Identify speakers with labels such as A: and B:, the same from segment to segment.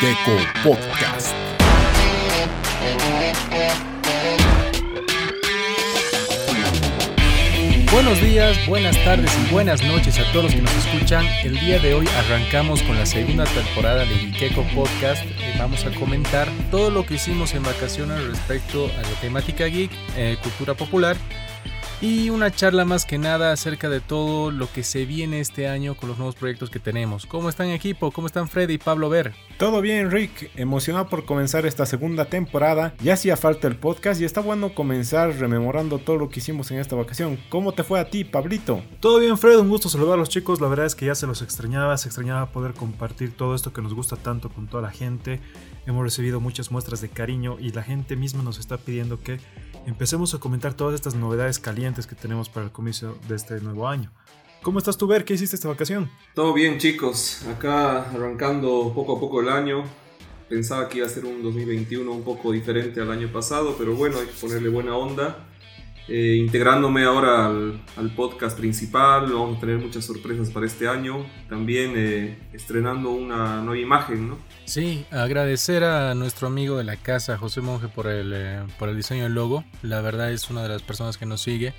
A: Geeko Podcast.
B: Buenos días, buenas tardes y buenas noches a todos los que nos escuchan. El día de hoy arrancamos con la segunda temporada de Geeko Podcast. Eh, vamos a comentar todo lo que hicimos en vacaciones respecto a la temática geek, eh, cultura popular y una charla más que nada acerca de todo lo que se viene este año con los nuevos proyectos que tenemos. ¿Cómo están equipo? ¿Cómo están Freddy y Pablo Ver?
C: Todo bien, Rick. Emocionado por comenzar esta segunda temporada. Ya hacía falta el podcast y está bueno comenzar rememorando todo lo que hicimos en esta vacación. ¿Cómo te fue a ti, Pablito?
D: Todo bien, Fred. Un gusto saludar a los chicos. La verdad es que ya se los extrañaba. Se extrañaba poder compartir todo esto que nos gusta tanto con toda la gente. Hemos recibido muchas muestras de cariño y la gente misma nos está pidiendo que empecemos a comentar todas estas novedades calientes que tenemos para el comienzo de este nuevo año. ¿Cómo estás tú, Ver? ¿Qué hiciste esta vacación?
E: Todo bien, chicos. Acá arrancando poco a poco el año. Pensaba que iba a ser un 2021 un poco diferente al año pasado, pero bueno, hay que ponerle buena onda. Eh, integrándome ahora al, podcast principal, vamos a tener muchas sorpresas para este año. También eh, estrenando una nueva imagen, ¿no?
B: Sí, agradecer a nuestro amigo de la casa, José Monge, por el, eh, por el diseño del logo. La verdad es una de las personas que nos sigue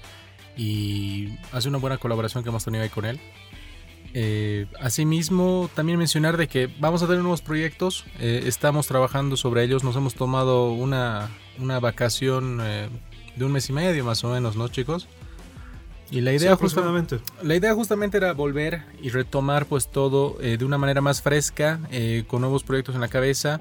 B: y hace una buena colaboración que hemos tenido ahí con él. Eh, asimismo, también mencionar de que vamos a tener nuevos proyectos, estamos trabajando sobre ellos, nos hemos tomado una, una vacación de un mes y medio más o menos, ¿no chicos? Y la idea,
D: sí, justamente,
B: la idea justamente era volver y retomar pues todo eh, de una manera más fresca, eh, con nuevos proyectos en la cabeza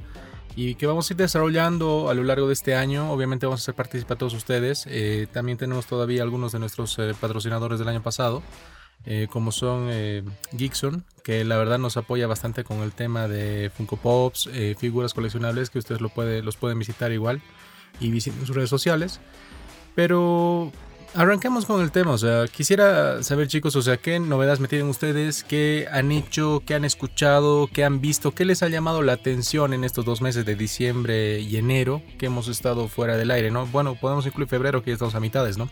B: y que vamos a ir desarrollando a lo largo de este año. Obviamente vamos a hacer participar todos ustedes. Eh, también tenemos todavía algunos de nuestros eh, patrocinadores del año pasado, eh, como son Geekson, que la verdad nos apoya bastante con el tema de Funko Pops, figuras coleccionables, que ustedes lo puede, los pueden visitar igual y visiten sus redes sociales. Pero Arranquemos con el tema, o sea, quisiera saber chicos, o sea, qué novedades me tienen ustedes, qué han hecho, qué han escuchado, qué han visto, qué les ha llamado la atención en estos dos meses de diciembre y enero que hemos estado fuera del aire, ¿no? Bueno, podemos incluir febrero que ya estamos a mitades, ¿no?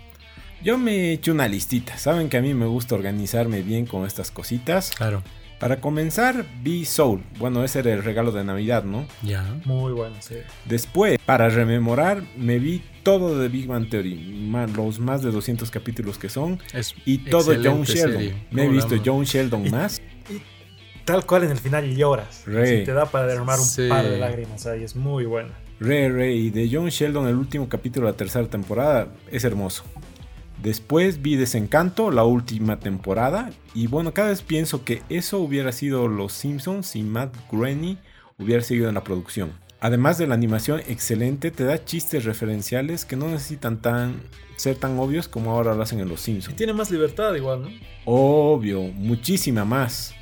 C: Yo me he hecho una listita, saben que a mí me gusta organizarme bien con estas cositas.
B: Claro.
C: Para comenzar, vi Soul. Bueno, ese era el regalo de Navidad, ¿no?
B: Ya.
D: Muy bueno, sí.
C: Después, para rememorar, me vi todo de Big Bang Theory, los más de 200 capítulos que son,
B: es
C: y todo John Sheldon. Serie. Me he visto John Sheldon
D: y,
C: más.
D: Y, tal cual en el final lloras.
C: Re.
D: Si te da para derramar un sí. par de lágrimas ahí, es muy buena.
C: Re, re, y de John Sheldon, el último capítulo de la tercera temporada, es hermoso. Después vi Desencanto, la última temporada, y bueno, cada vez pienso que eso hubiera sido Los Simpsons si Matt Groening hubiera seguido en la producción. Además de la animación excelente, te da chistes referenciales que no necesitan tan, ser tan obvios como ahora lo hacen en Los Simpsons.
D: Y tiene más libertad igual, ¿no?
C: Obvio, muchísima más.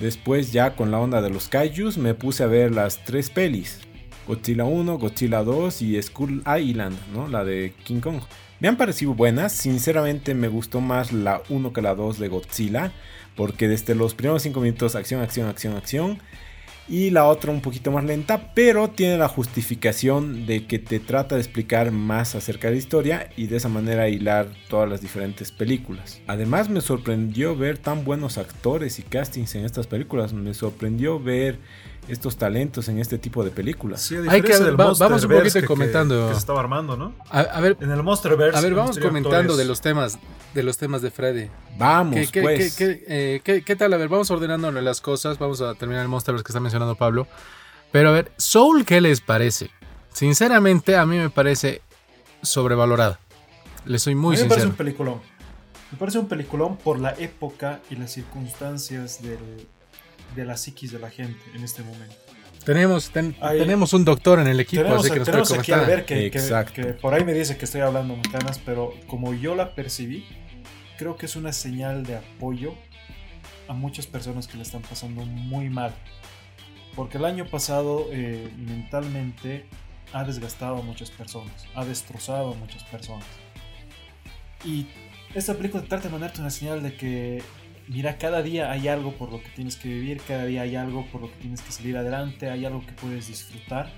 C: Después ya con la onda de los kaijus me puse a ver las tres pelis. Godzilla 1, Godzilla 2 y Skull Island, ¿no? La de King Kong. Me han parecido buenas, sinceramente me gustó más la 1 que la 2 de Godzilla, porque desde los primeros 5 minutos acción, acción, acción, acción, y la otra un poquito más lenta, pero tiene la justificación de que te trata de explicar más acerca de la historia y de esa manera hilar todas las diferentes películas. Además me sorprendió ver tan buenos actores y castings en estas películas, me sorprendió ver estos talentos en este tipo de películas.
D: Sí,
B: Hay que del va, vamos un poquito
D: que,
B: comentando.
D: Que, que, se estaba armando, ¿no?
B: A, a, ver,
D: en el Monsterverse.
B: A ver, vamos comentando de los temas de los temas de Freddy.
C: Vamos,
B: ¿Qué, qué,
C: pues.
B: Qué, eh, ¿qué, ¿Qué, tal? A ver, vamos ordenando las cosas. Vamos a terminar el Monsterverse que está mencionando Pablo. Pero a ver, Soul, ¿qué les parece? Sinceramente, a mí me parece sobrevalorada. Le soy muy
D: a mí
B: sincero.
D: Me parece un peliculón. Me parece un peliculón por la época y las circunstancias del, de la psiquis de la gente en este momento.
B: Tenemos, ten, ahí, tenemos un doctor en el equipo,
D: tenemos,
B: así que nos
D: tenemos
B: puede
D: aquí a ver que, que, que, por ahí me dice que estoy hablando montanas, pero como yo la percibí, creo que es una señal de apoyo a muchas personas que le están pasando muy mal. Porque el año pasado eh, mentalmente ha desgastado a muchas personas, ha destrozado a muchas personas. Y esta película trata de mandarte una señal de que mira, cada día hay algo por lo que tienes que vivir, cada día hay algo por lo que tienes que salir adelante, hay algo que puedes disfrutar.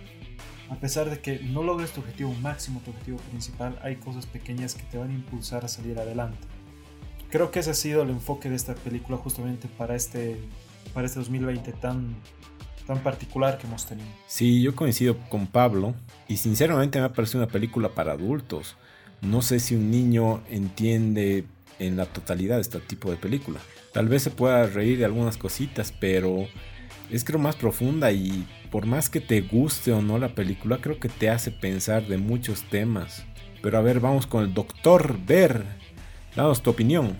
D: A pesar de que no logres tu objetivo máximo, tu objetivo principal, hay cosas pequeñas que te van a impulsar a salir adelante. Creo que ese ha sido el enfoque de esta película justamente para este, para este 2020 tan, tan particular que hemos tenido.
C: Sí, yo coincido con Pablo y sinceramente me ha parecido una película para adultos. No sé si un niño entiende en la totalidad este tipo de película. Tal vez se pueda reír de algunas cositas, pero es creo más profunda y por más que te guste o no la película, creo que te hace pensar de muchos temas. Pero a ver, vamos con el doctor Ver. Danos tu opinión.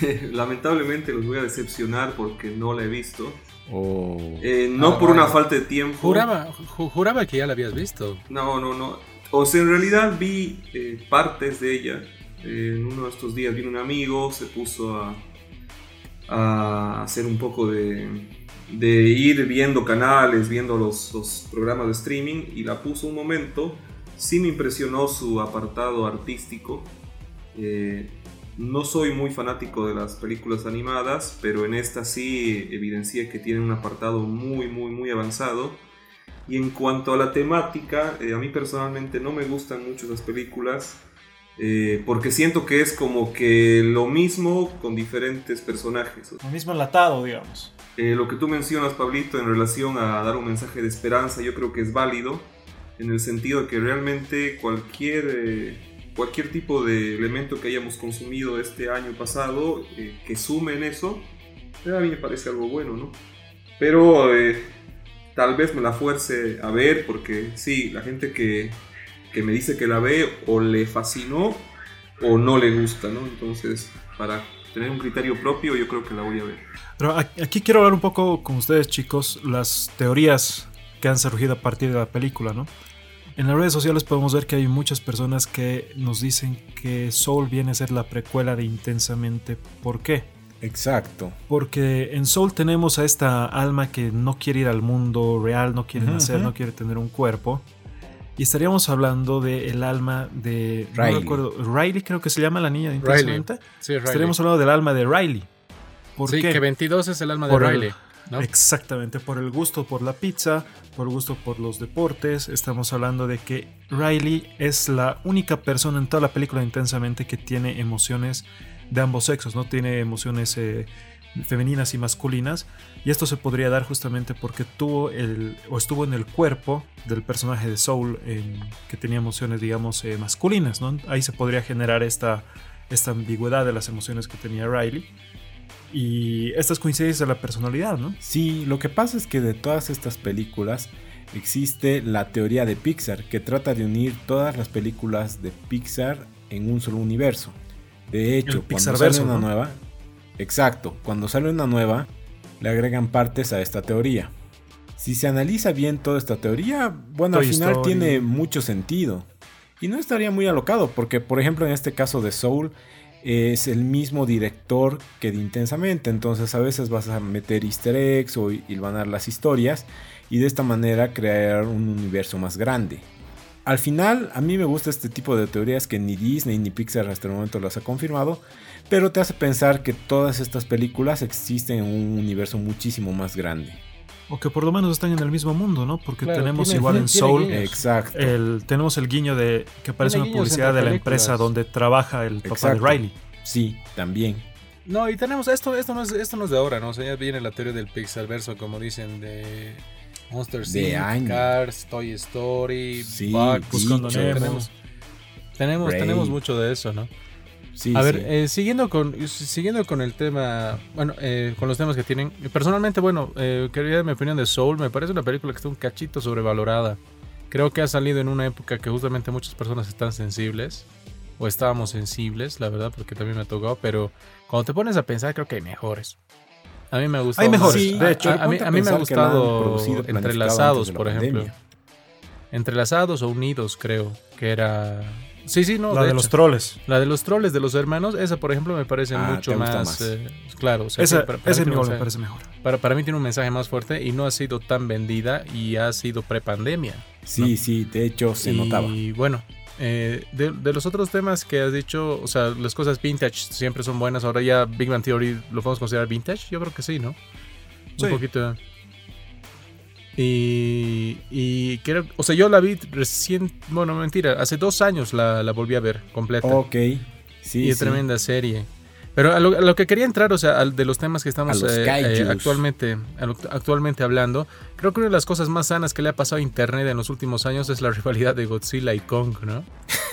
E: Lamentablemente los voy a decepcionar porque no la he visto.
C: O...
E: Eh, no
B: Ah,
E: por una falta de tiempo.
B: Juraba, ju- juraba que ya la habías visto.
E: No, no, no. O sea, en realidad vi eh, partes de ella. En uno de estos días vino un amigo, se puso a, hacer un poco de, ir viendo canales, viendo los, los programas de streaming y la puso un momento. Sí me impresionó su apartado artístico. Eh, no soy muy fanático de las películas animadas, pero en esta sí evidencié que tiene un apartado muy, muy, muy avanzado. Y en cuanto a la temática, eh, a mí personalmente no me gustan mucho las películas eh, porque siento que es como que lo mismo con diferentes personajes.
D: Lo mismo enlatado, digamos.
E: Eh, lo que tú mencionas, Pablito, en relación a dar un mensaje de esperanza, yo creo que es válido en el sentido de que realmente cualquier, eh, cualquier tipo de elemento que hayamos consumido este año pasado eh, que sume en eso, eh, a mí me parece algo bueno, ¿no? Pero eh, tal vez me la fuerce a ver porque sí, la gente que, que me dice que la ve o le fascinó o no le gusta, ¿no? Entonces, para tener un criterio propio, yo creo que la voy a ver.
D: Pero aquí quiero hablar un poco con ustedes, chicos, las teorías que han surgido a partir de la película, ¿no? En las redes sociales podemos ver que hay muchas personas que nos dicen que Soul viene a ser la precuela de Intensamente. ¿Por qué?
C: Exacto.
D: Porque en Soul tenemos a esta alma que no quiere ir al mundo real, no quiere
C: Ujú,
D: nacer, no quiere tener un cuerpo. Y estaríamos hablando del alma de... no
C: Riley.
D: recuerdo, Riley creo que se llama la niña de
B: Riley.
D: Intensamente.
B: Sí, Riley.
D: Estaríamos hablando del alma de Riley. ¿Por
B: sí,
D: qué?
B: que 22 es el alma de
D: el-
B: Riley. ¿no?
D: Exactamente, por el gusto por la pizza, por el gusto por los deportes. Estamos hablando de que Riley es la única persona en toda la película intensamente que tiene emociones de ambos sexos, no tiene emociones eh, femeninas y masculinas. Y esto se podría dar justamente porque tuvo el, o estuvo en el cuerpo del personaje de Soul en- que tenía emociones, digamos, eh, masculinas. ¿no? Ahí se podría generar esta, esta ambigüedad de las emociones que tenía Riley. Y estas coincidencias de la personalidad, ¿no?
C: Sí, lo que pasa es que de todas estas películas existe la teoría de Pixar que trata de unir todas las películas de Pixar en un solo universo. De hecho, cuando sale una
D: ¿no?
C: nueva, exacto, cuando sale una nueva, le agregan partes a esta teoría. Si se analiza bien toda esta teoría, bueno,
D: Toy
C: al final
D: Story.
C: tiene mucho sentido. Y no estaría muy alocado, porque por ejemplo en este caso de Soul es el mismo director que de Intensamente, entonces a veces vas a meter easter eggs o hilvanar las historias y de esta manera crear un universo más grande. Al final, a mí me gusta este tipo de teorías que ni Disney ni Pixar hasta el momento las ha confirmado, pero te hace pensar que todas estas películas existen en un universo muchísimo más grande.
D: O que por lo menos están en el mismo mundo, ¿no? Porque
B: Claro,
D: tenemos
B: tiene-
D: igual en Soul.
C: Exacto.
D: el, tenemos el guiño de que aparece una publicidad de la empresa donde trabaja el papá
C: Exacto.
D: de Riley.
C: Sí, también.
B: No, y tenemos esto, esto no es, esto no es de ahora, ¿no? O sea, ya viene la teoría del Pixar verso, como dicen, de Monster Inc. Cars, Toy Story,
C: Sí,
B: Bugs,
D: Buscando. Nemo.
B: tenemos, tenemos,
C: Ray.
B: tenemos mucho de eso, ¿no?
C: Sí,
B: A ver,
C: sí.
B: eh, siguiendo con siguiendo con el tema, bueno, eh, con los temas que tienen. Personalmente, bueno, eh, quería dar mi opinión de Soul. Me parece una película que está un cachito sobrevalorada. Creo que ha salido en una época que justamente muchas personas están sensibles. O estábamos sensibles, la verdad, porque también me ha tocado. Pero cuando te pones a pensar, creo que hay mejores. A mí me ha gustado.
D: Hay mejores,
C: Sí,
D: de hecho.
B: a, a mí, a mí me ha gustado Entrelazados, por ejemplo.
C: pandemia.
B: Entrelazados o Unidos, creo. Que era. Sí, sí, no.
D: la de,
B: de
D: los troles.
B: La de los troles de los hermanos, esa por ejemplo me parece
C: Ah,
B: mucho
C: gusta
B: más,
C: más.
B: eh, claro. o sea,
D: Esa,
B: para,
D: ese me parece mejor.
B: para- para mí tiene un mensaje más fuerte y no ha sido tan vendida y ha sido prepandemia.
C: Sí, sí, de hecho se
B: y
C: notaba.
B: bueno, eh, de, de los otros temas que has dicho, o sea, las cosas vintage siempre son buenas. Ahora ya Big Bang Theory lo podemos considerar vintage, yo creo que sí, ¿no?
D: Sí.
B: Un poquito. Y, y creo, o sea, yo la vi recién, bueno, mentira, hace dos años la, la volví a ver completa.
C: Ok, sí,
B: y es
C: sí.
B: tremenda serie. Pero a lo, a lo que quería entrar, o sea, al- de los temas que estamos eh, eh, actualmente, actualmente hablando, creo que una de las cosas más sanas que le ha pasado a Internet en los últimos años es la rivalidad de Godzilla y Kong, ¿no?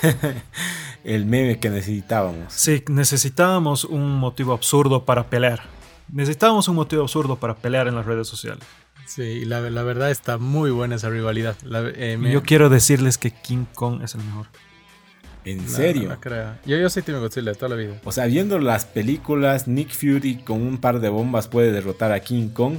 C: El meme que necesitábamos.
D: Sí, necesitábamos un motivo absurdo para pelear. Necesitábamos un motivo absurdo para pelear en las redes sociales.
B: Sí, y la, la verdad está muy buena esa rivalidad. La- eh, me-
D: Yo quiero decirles que King Kong es el mejor.
C: ¿En
B: no,
C: serio?
B: no, no creo. yo, yo soy Team Godzilla toda la vida.
C: O sea, viendo las películas, Nick Fury con un par de bombas puede derrotar a King Kong.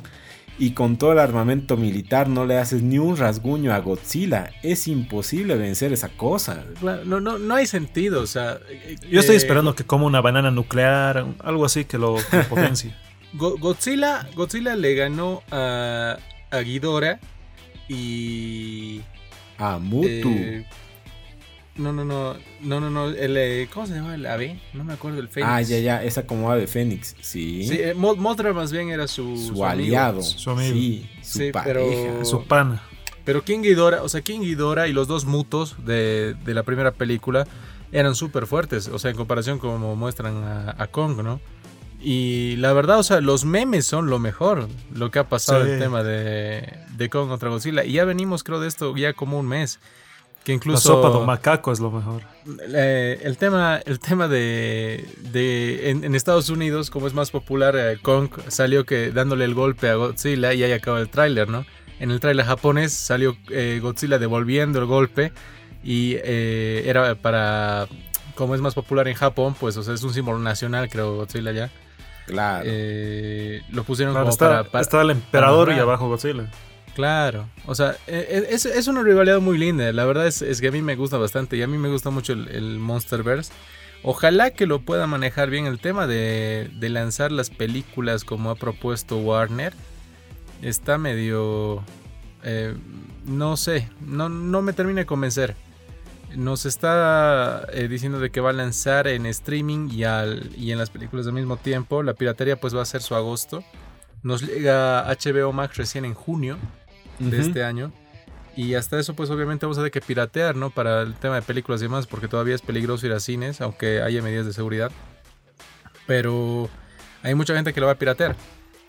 C: Y con todo el armamento militar no le haces ni un rasguño a Godzilla. Es imposible vencer esa cosa.
B: No, no, no hay sentido, o sea... eh,
D: Yo estoy
B: eh,
D: esperando que coma una banana nuclear, algo así que lo, que potencie.
B: Go- Godzilla, Godzilla le ganó a, a Ghidorah y...
C: A Mutu.
B: eh, no, no, no, no, no, no, el, eh, ¿cómo se llama el ave? No me acuerdo, el Fénix.
C: ah, ya, ya. Esa como ave Fénix. Sí.
B: Sí, eh, Mo- Mothra más bien era su,
C: su,
B: su amigo.
C: aliado.
D: Su amigo.
C: Sí, su
B: Sí,
C: pareja.
B: pero-
D: Su pana.
B: Pero King Ghidorah, o sea, King Ghidorah y los dos mutos de, de la primera película eran súper fuertes, o sea, en comparación como muestran a, a Kong, ¿no? Y la verdad, o sea, los memes son lo mejor, lo que ha pasado
D: Sí.
B: el tema de, de Kong contra Godzilla. Y ya venimos, creo, de esto ya como un mes. Que
D: La
B: incluso
D: sopa de macaco es lo mejor.
B: eh, el tema, el tema de, de en, en Estados Unidos, como es más popular, eh, Kong salió que dándole el golpe a Godzilla y ahí acaba el tráiler, ¿no? En el tráiler japonés salió eh, Godzilla devolviendo el golpe y eh, era para, como es más popular en Japón, pues o sea, es un símbolo nacional, creo, Godzilla ya.
C: Claro.
B: Eh, lo pusieron
D: Claro,
B: como
D: está,
B: para, para-
D: está el emperador y abajo Godzilla.
B: Claro, o sea, e- e- es, es una rivalidad muy linda. La verdad es, que a mí me gusta bastante y a mí me gusta mucho el, el Monsterverse. Ojalá que lo pueda manejar bien el tema de, de lanzar las películas como ha propuesto Warner. Está medio... eh, no sé, no, no me termina de convencer. Nos está eh, diciendo de que va a lanzar en streaming y, al, y en las películas al mismo tiempo. La piratería pues va a ser su agosto. Nos llega HBO Max recién en junio de este año. Y hasta eso, pues obviamente vamos a tener que piratear, ¿no? Para el tema de películas y demás, porque todavía es peligroso ir a cines, aunque haya medidas de seguridad. Pero hay mucha gente que lo va a piratear.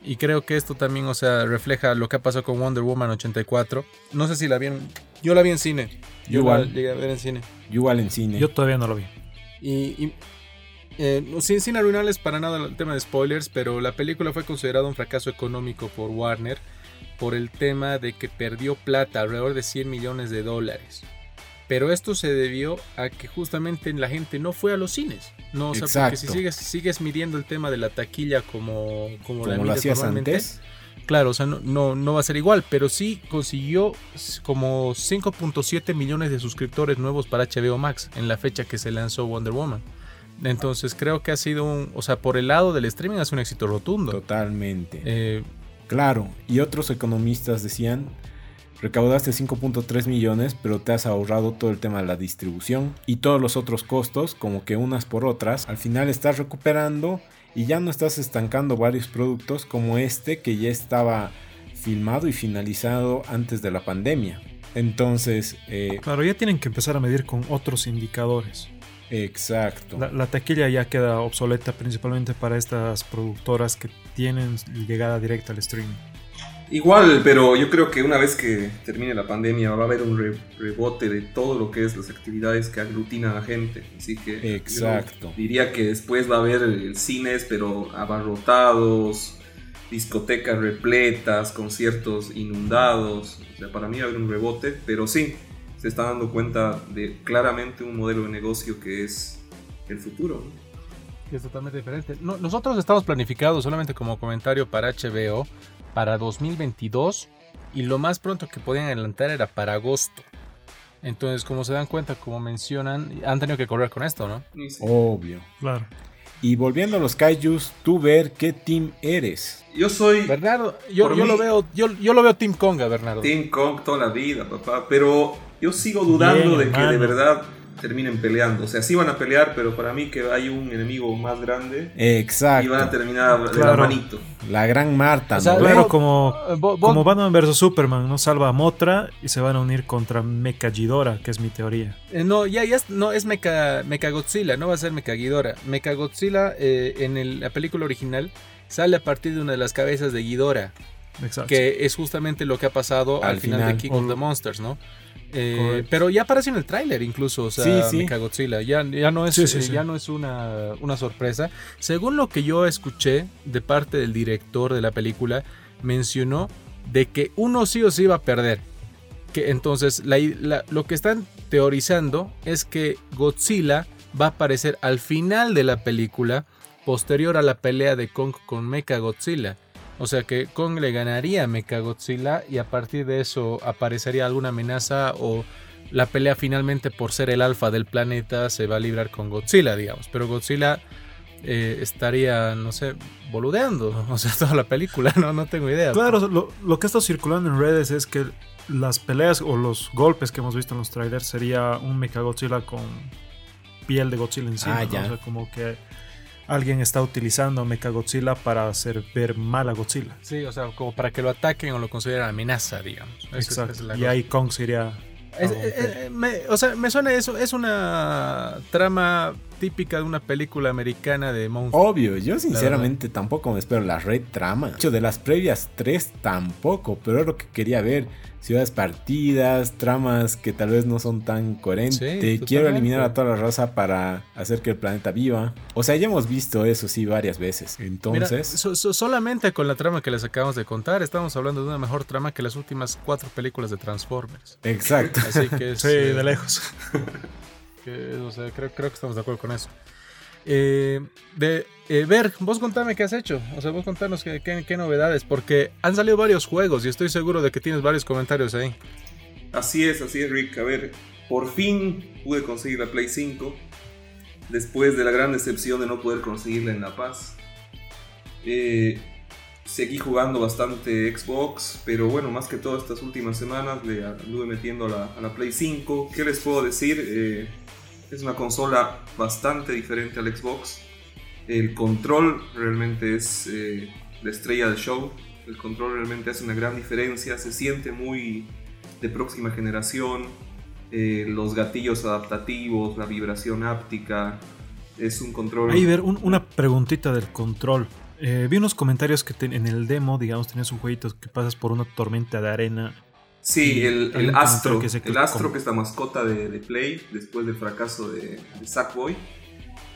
B: Y creo que esto también, o sea, refleja lo que ha pasado con Wonder Woman 84. No sé si la vieron. Yo la vi en cine. Yo
C: Igual.
B: la llegué a ver en cine.
C: Yo igual en cine.
D: Yo todavía no lo vi.
B: Y, y, eh, no, sin, sin arruinarles para nada el tema de spoilers, pero la película fue considerada un fracaso económico por Warner por el tema de que perdió plata, alrededor de 100 millones de dólares. Pero esto se debió a que justamente la gente no fue a los cines. No, o sea, porque si
C: Exacto.
B: sigues, sigues midiendo el tema de la taquilla como, como, la
C: como lo
B: mides
C: hacías
B: normalmente,
C: antes.
B: Claro, o sea, no, no, no va a ser igual, pero sí consiguió como 5.7 millones de suscriptores nuevos para HBO Max en la fecha que se lanzó Wonder Woman. Entonces creo que ha sido un, o sea, por el lado del streaming ha sido un éxito rotundo.
C: Totalmente.
B: Eh,
C: Claro, y otros economistas decían, recaudaste 5.3 millones, pero te has ahorrado todo el tema de la distribución y todos los otros costos, como que unas por otras, al final estás recuperando y ya no estás estancando varios productos como este que ya estaba filmado y finalizado antes de la pandemia. Entonces, eh,
D: Claro, ya tienen que empezar a medir con otros indicadores.
C: Exacto.
D: La, la taquilla ya queda obsoleta principalmente para estas productoras que tienen llegada directa al streaming.
E: Igual, pero yo creo que una vez que termine la pandemia va a haber un re- rebote de todo lo que es las actividades que aglutinan a la gente. Así que
C: Exacto.
E: diría que después va a haber cines, pero abarrotados, discotecas repletas, conciertos inundados. O sea, para mí va a haber un rebote, pero sí, se está dando cuenta de claramente un modelo de negocio que es el futuro. ¿no?
B: que es totalmente diferente. No, nosotros estamos planificados solamente como comentario para HBO para 2022 y lo más pronto que podían adelantar era para agosto. Entonces, como se dan cuenta, como mencionan, han tenido que correr con esto, ¿no?
C: Obvio.
D: Claro.
C: Y volviendo a los kaijus, tú ver qué team eres.
E: Yo soy
B: Bernardo, yo, yo
E: mí-
B: lo veo, yo, yo lo veo Team Conga, Bernardo.
E: Team Kong toda la vida, papá. Pero yo sigo dudando
D: Bien,
E: de que de verdad terminen peleando. O sea, sí van a pelear, pero para mí que hay un enemigo más grande
C: Exacto.
E: y van a terminar de la
D: Claro.
E: manito.
C: La gran Marta,
B: O sea,
C: ¿no?
D: Claro, como,
B: Eh, Bo- Bo-
D: como Batman vs Superman, ¿no? Salva a Motra y se van a unir contra Mecha que es mi teoría.
B: Eh, no, ya, ya no es Mecha, Godzilla, no va a ser Mecha Ghidorah. Mecha Godzilla eh, en el- la película original sale a partir de una de las cabezas de Ghidorah,
D: Exacto.
B: que es justamente lo que ha pasado al,
C: Al
B: final,
C: final.
B: de King of the Monsters, ¿no? Eh, pero ya aparece en el tráiler incluso, o sea,
C: Sí, sí.
B: Mechagodzilla, ya, ya no es,
D: Sí,
B: eh, ya no es una, una sorpresa. Según lo que yo escuché de parte del director de la película, mencionó de que uno sí o sí iba a perder. Que entonces la- la- lo que están teorizando es que Godzilla va a aparecer al final de la película, posterior a la pelea de Kong con Mechagodzilla. O sea que Kong le ganaría a Mechagodzilla y a partir de eso aparecería alguna amenaza o la pelea finalmente por ser el alfa del planeta se va a librar con Godzilla, digamos. Pero Godzilla eh, estaría, no sé, boludeando, o sea, toda la película, no, no tengo idea.
D: Claro, lo, lo que está circulando en redes es que las peleas o los golpes que hemos visto en los trailers sería un Mechagodzilla con piel de Godzilla encima.
C: Ah.
D: O sea, como que alguien está utilizando a Mechagodzilla para hacer ver mal a Godzilla.
B: Sí, o sea, como para que lo ataquen o lo consideren amenaza, digamos. Esa es- esa
D: Exacto.
B: es la
D: y
B: cosa.
D: ahí Kong sería.
B: Es- eh, eh, me- o sea, me suena eso. Es una trama típica de una película americana de monstruos.
C: Obvio, yo sinceramente tampoco me espero la red trama. De hecho, de las previas tres tampoco, pero es lo que quería ver. Ciudades partidas, tramas que tal vez no son tan coherentes.
B: Sí,
C: Quiero eliminar a toda la raza para hacer que el planeta viva. O sea, ya hemos visto eso sí varias veces.
B: Mira,
C: Entonces,
B: so- so- solamente con la trama que les acabamos de contar, estamos hablando de una mejor trama que las últimas cuatro películas de Transformers.
C: exacto.
B: Así que es,
D: Sí,
B: eh,
D: de lejos.
B: creo, que estamos de acuerdo con eso. Eh, de eh, Ver, vos contame qué has hecho. O sea, vos contanos qué novedades, porque han salido varios juegos y estoy seguro de que tienes varios comentarios ahí.
E: Así es, así es, Rick. A ver, por fin pude conseguir la Play 5. Después de la gran decepción de no poder conseguirla en La Paz. Eh, seguí jugando bastante Xbox, pero bueno, más que todo estas últimas semanas le anduve metiendo a la, a la Play 5. ¿Qué les puedo decir? Eh, es una consola bastante diferente al Xbox. El control realmente es eh, la estrella del show. El control realmente hace una gran diferencia. Se siente muy de próxima generación. eh, los gatillos adaptativos, la vibración áptica. Es un control.
D: Ahí ver un- una preguntita del control. Eh, vi unos comentarios que en el demo, digamos, tenías un jueguito que pasas por una tormenta de arena.
E: Sí, el, el Astro,
D: que
E: el Astro que es la mascota de, de Play después del fracaso de, de Sackboy.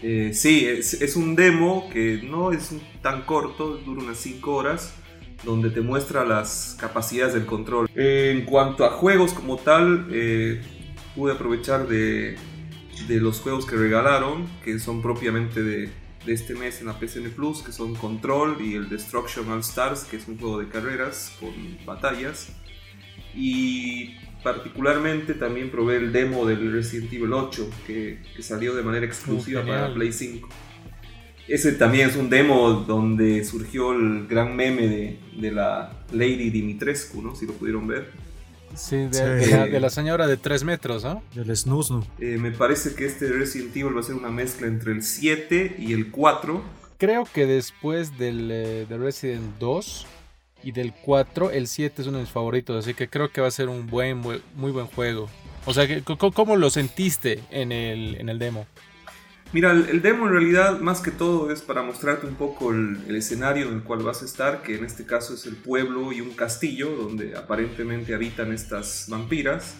E: Eh, sí, es, es un demo que no es un- tan corto, dura unas 5 horas, donde te muestra las capacidades del control. Eh, en cuanto a juegos como tal, eh, pude aprovechar de, de los juegos que regalaron, que son propiamente de, de este mes en la PCN Plus, que son Control y el Destruction All Stars, que es un juego de carreras con batallas. Y particularmente también probé el demo del Resident Evil 8 que, que salió de manera exclusiva
B: Oh,
E: para. Play 5. Ese también es un demo donde surgió el gran meme de, de la Lady Dimitrescu, ¿no? Si lo pudieron ver.
B: Sí, de,
D: Sí.
B: de la, de la señora de 3 metros, ¿no?
D: Del Snusnu.
E: Eh, me parece que este Resident Evil va a ser una mezcla entre el 7 y el 4.
B: Creo que después del eh, de Resident 2 y del 4, el 7 es uno de mis favoritos, así que creo que va a ser un buen, muy buen juego. O sea, ¿cómo lo sentiste en el, en el demo?
E: Mira, el, el demo en realidad más que todo es para mostrarte un poco el, el escenario en el cual vas a estar, que en este caso es el pueblo y un castillo donde aparentemente habitan estas vampiras.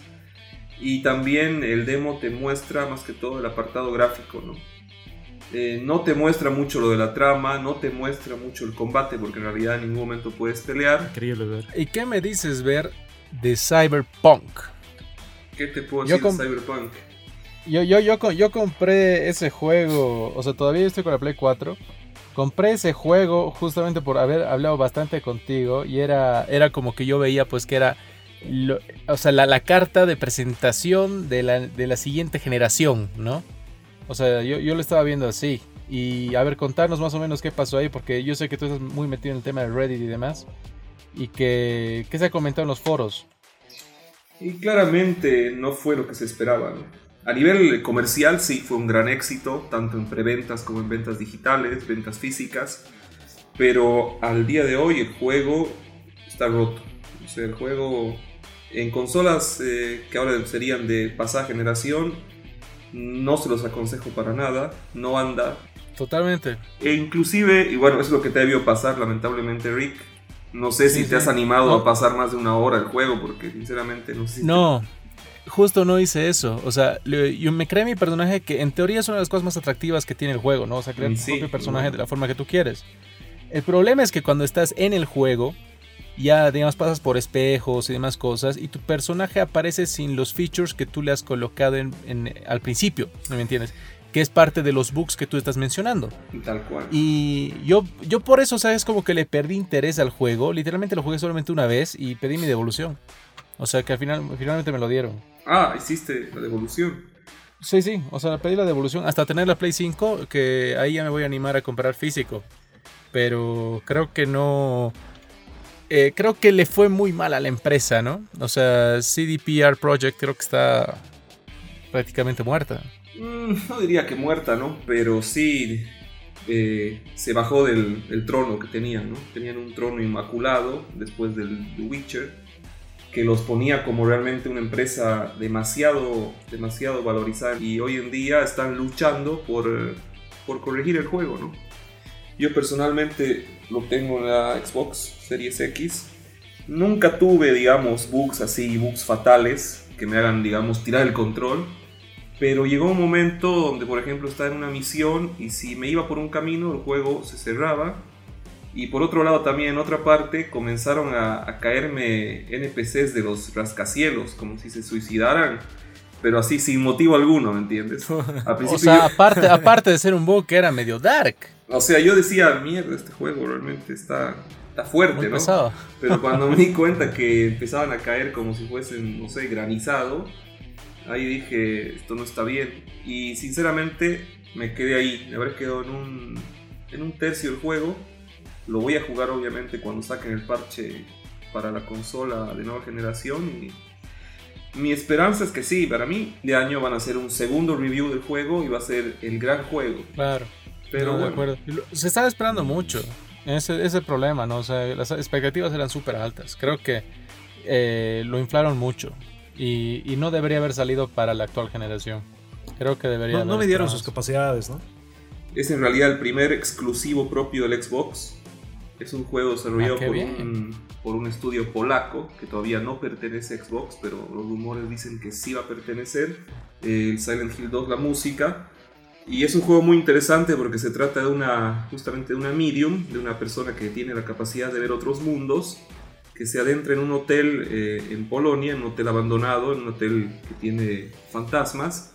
E: Y también el demo te muestra más que todo el apartado gráfico, ¿no? Eh, no te muestra mucho lo de la trama, no te muestra mucho el combate, porque en realidad en ningún momento puedes pelear.
D: Increíble ver.
B: ¿Y qué me dices ver de Cyberpunk?
E: ¿Qué te puedo
B: Yo
E: decir de Cyberpunk?
B: Yo, yo, yo, yo compré ese juego, o sea, todavía estoy con la Play 4. Compré ese juego justamente por haber hablado bastante contigo y era, era como que yo veía pues que era lo- o sea, la, la carta de presentación de la, de la siguiente generación, ¿no? O sea, yo, yo lo estaba viendo así. Y a ver, contarnos más o menos qué pasó ahí, porque yo sé que tú estás muy metido en el tema de Reddit y demás. Y que, ¿qué se ha comentado en los foros?
E: Y claramente no fue lo que se esperaba. ¿no? a nivel comercial sí fue un gran éxito, tanto en preventas como en ventas digitales, ventas físicas, pero al día de hoy el juego está roto. O sea, el juego en consolas eh, que ahora serían de pasada generación, no se los aconsejo para nada, no anda.
B: Totalmente.
E: E inclusive, y bueno, es lo que te debió pasar lamentablemente Rick, no sé si te
B: sí.
E: has animado
B: No.
E: a pasar más de una hora el juego, porque sinceramente no sé si...
B: No, justo no hice eso. O sea, yo me creé mi personaje que en teoría es una de las cosas más atractivas que tiene el juego, ¿no? O sea, crear tu
E: Sí,
B: propio personaje
E: bueno.
B: de la forma que tú quieres. El problema es que cuando estás en el juego, ya, digamos, pasas por espejos y demás cosas, y tu personaje aparece sin los features que tú le has colocado en- en- al principio, ¿no me entiendes? Que es parte de los bugs que tú estás mencionando.
E: Tal cual.
B: Y yo, yo por eso, ¿sabes? Como que le perdí interés al juego. Literalmente lo jugué solamente una vez y pedí mi devolución. O sea que al final, finalmente me lo dieron.
E: Ah, hiciste la devolución.
B: Sí, sí, o sea, pedí la devolución hasta tener la Play 5, que ahí ya me voy a animar a comprar físico. Pero creo que no... eh, creo que le fue muy mal a la empresa, ¿no? O sea, CDPR Project creo que está prácticamente muerta.
E: Mm, no diría que muerta, ¿no? Pero sí eh, se bajó del, del trono que tenían, ¿no? Tenían un trono inmaculado después del The Witcher que los ponía como realmente una empresa demasiado, demasiado valorizada y hoy en día están luchando por, por corregir el juego, ¿no? Yo personalmente lo tengo en la Xbox Series X. Nunca tuve, digamos, bugs así, bugs fatales que me hagan, digamos, tirar el control. Pero llegó un momento donde, por ejemplo, estaba en una misión y si me iba por un camino, el juego se cerraba. Y por otro lado, también en otra parte, comenzaron a, a caerme NPCs de los rascacielos, como si se suicidaran. Pero así, sin motivo alguno, ¿me entiendes? Al
B: O
E: principio
B: sea,
E: yo-
B: aparte, aparte de ser un bug que era medio dark,
E: o sea, yo decía, mierda, este juego realmente está, está fuerte,
B: muy
E: ¿no?
B: pesado.
E: Pero cuando me di cuenta que empezaban a caer como si fuesen, no sé, granizado, ahí dije, esto no está bien. Y sinceramente me quedé ahí, me habré quedado en un, en un tercio del juego. Lo voy a jugar obviamente cuando saquen el parche para la consola de nueva generación. Y mi esperanza es que sí, para mí de año van a hacer un segundo review del juego y va a ser el gran juego.
B: Claro.
E: Pero
B: No, de
E: bueno,
B: Se estaba esperando mucho. Ese, ese problema, ¿no? O sea, las expectativas eran súper altas. Creo que eh, lo inflaron mucho. Y, y no debería haber salido para la actual generación. Creo que debería
D: No, no
B: haber
D: me dieron
B: esperado
D: sus capacidades, ¿no?
E: Es en realidad el primer exclusivo propio del Xbox. Es un juego desarrollado
B: Ah,
E: por, un, por un estudio polaco que todavía no pertenece a Xbox, pero los rumores dicen que sí va a pertenecer. El Silent Hill 2, la música. Y es un juego muy interesante porque se trata de una, justamente de una medium, de una persona que tiene la capacidad de ver otros mundos, que se adentra en un hotel eh, en Polonia, en un hotel abandonado, en un hotel que tiene fantasmas.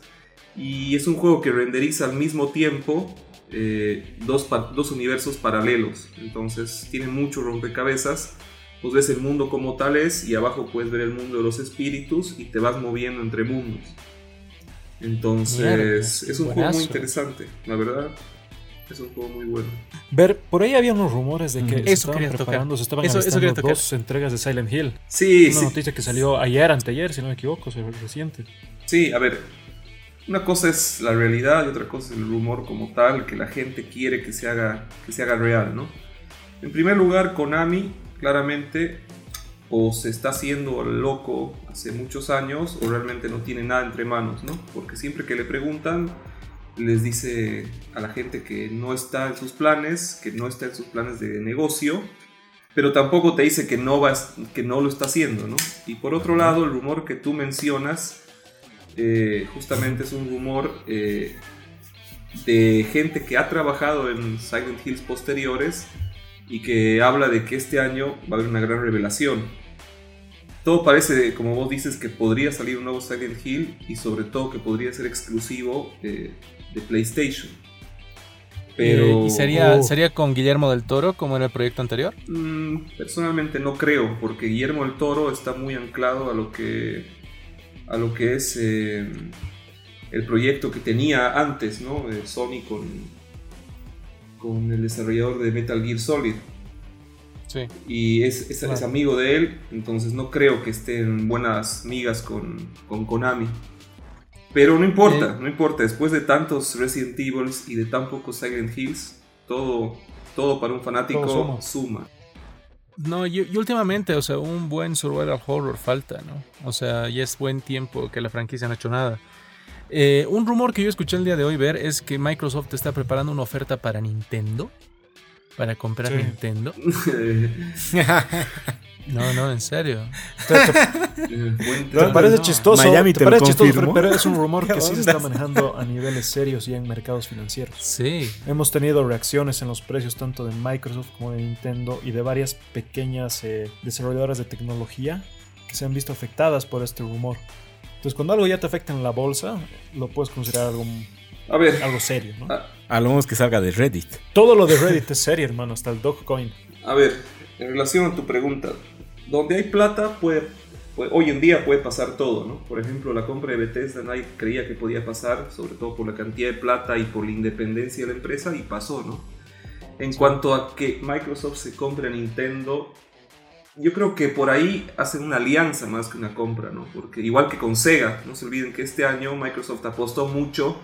E: Y es un juego que renderiza al mismo tiempo eh, dos, dos universos paralelos. Entonces tiene mucho rompecabezas. Pues ves el mundo como tal es y abajo puedes ver el mundo de los espíritus y te vas moviendo entre mundos. Entonces
B: Mierda,
E: es un juego muy
B: buenazo.
E: interesante, la verdad. Es un juego muy bueno.
D: Ver, por ahí había unos rumores de que
B: Mm.
D: se
B: Eso
D: estaban
B: quería tocar.
D: preparando, se estaban
B: Eso- eso
D: dos entregas de Silent Hill.
E: Sí,
D: Una
E: sí,
D: noticia que salió ayer, anteayer, si no me equivoco, se reciente.
E: Sí, a ver, una cosa es la realidad y otra cosa es el rumor como tal, que la gente quiere que se haga, que se haga real, ¿no? En primer lugar, Konami claramente o se está haciendo loco hace muchos años o realmente no tiene nada entre manos, ¿no? Porque siempre que le preguntan, les dice a la gente que no está en sus planes, que no está en sus planes de negocio, pero tampoco te dice que no, va, que no lo está haciendo, ¿no? Y por otro lado, el rumor que tú mencionas eh, justamente es un rumor eh, de gente que ha trabajado en Silent Hills posteriores y que habla de que este año va a haber una gran revelación. Todo parece, como vos dices, que podría salir un nuevo Silent Hill y sobre todo que podría ser exclusivo eh, de PlayStation. Pero
B: ¿Y sería,
D: Oh.
B: sería con Guillermo del Toro como era el proyecto anterior?
E: Mm, personalmente no creo, porque Guillermo el Toro está muy anclado a lo que, a lo que es eh, el proyecto que tenía antes, ¿no? Sony con, con el desarrollador de Metal Gear Solid.
B: Sí.
E: Y es, es- amigo de él, entonces no creo que esté en buenas migas con, con Konami. Pero no importa,
B: Eh.
E: no importa. Después de tantos Resident Evil y de tan pocos Silent Hills, todo, todo para un fanático
D: suma.
B: No, y, últimamente, o sea, un buen survival horror falta, ¿no? O sea, ya es buen tiempo que la franquicia no ha hecho nada. Eh, un rumor que yo escuché el día de hoy ver es que Microsoft está preparando una oferta para Nintendo. Para comprar
D: Sí.
B: Nintendo. No, no, en serio.
D: Te, parece
B: no.
D: chistoso,
C: Miami
D: te
C: te
D: parece chistoso, pero es un rumor
C: ¿Qué
D: que sí se está manejando a niveles serios y en mercados financieros.
B: Sí.
D: Hemos tenido reacciones en los precios tanto de Microsoft como de Nintendo y de varias pequeñas eh, desarrolladoras de tecnología que se han visto afectadas por este rumor. Entonces, cuando algo ya te afecta en la bolsa, lo puedes considerar algo,
E: A ver,
D: algo serio, ¿no?
E: a,
C: A lo menos que salga de Reddit.
D: Todo lo de Reddit es serio, hermano, hasta el Dogecoin.
E: a ver, en relación a tu pregunta, donde hay plata, puede, puede- hoy en día puede pasar todo, ¿no? Por ejemplo, la compra de Bethesda nadie creía que podía pasar, sobre todo por la cantidad de plata y por la independencia de la empresa, y pasó, ¿no? En cuanto a que Microsoft se compre a Nintendo, yo creo que por ahí hacen una alianza más que una compra, ¿no? Porque igual que con Sega, no se olviden que este año Microsoft apostó mucho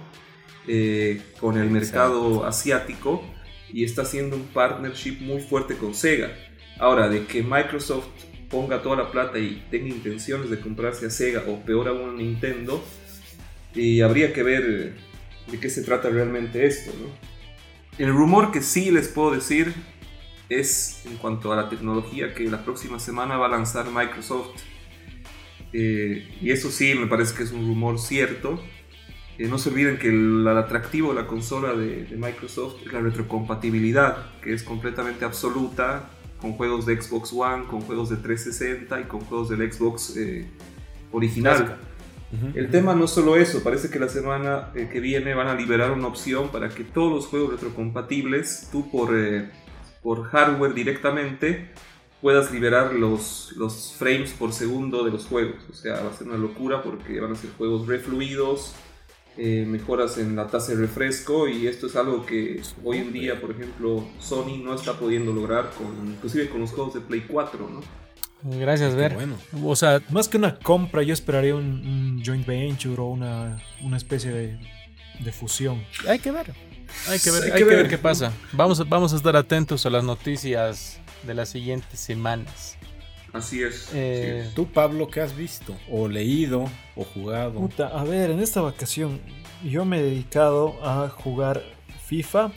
E: eh, con el mercado asiático y está haciendo un partnership muy fuerte con Sega. Ahora, de que Microsoft ponga toda la plata y tenga intenciones de comprarse a Sega o peor aún a Nintendo, y habría que ver eh, de qué se trata realmente esto, ¿no? El rumor que sí les puedo decir es en cuanto a la tecnología que la próxima semana va a lanzar Microsoft. Eh, y eso sí me parece que es un rumor cierto. Eh, no se olviden que el, el atractivo de la consola de, de Microsoft es la retrocompatibilidad, que es completamente absoluta con juegos de Xbox One, con juegos de 360 y con juegos del Xbox eh, original. El tema no es solo eso, parece que la semana eh, que viene van a liberar una opción para que todos los juegos retrocompatibles, tú por, eh, por hardware directamente, puedas liberar los, los frames por segundo de los juegos. O sea, va a ser una locura porque van a ser juegos refluidos, eh, mejoras en la tasa de refresco y esto es algo que hoy en día, por ejemplo, Sony no está pudiendo lograr, con, inclusive con los juegos de Play 4, ¿no?
B: Gracias, Ver.
C: bueno.
B: O sea,
D: Más que una compra, yo esperaría un, un joint venture o una, una especie de, de fusión.
B: hay que ver. Hay que ver,
E: Hay
B: hay
E: que
B: que ver
E: ver.
B: qué pasa. Vamos, a- vamos a estar atentos a las noticias de las siguientes semanas.
E: Así es. así
B: Eh,
E: es.
C: ¿Tú, Pablo, qué has visto? ¿O leído? ¿O jugado?
D: Puta, a ver, en esta vacación yo me he dedicado a jugar FIFA.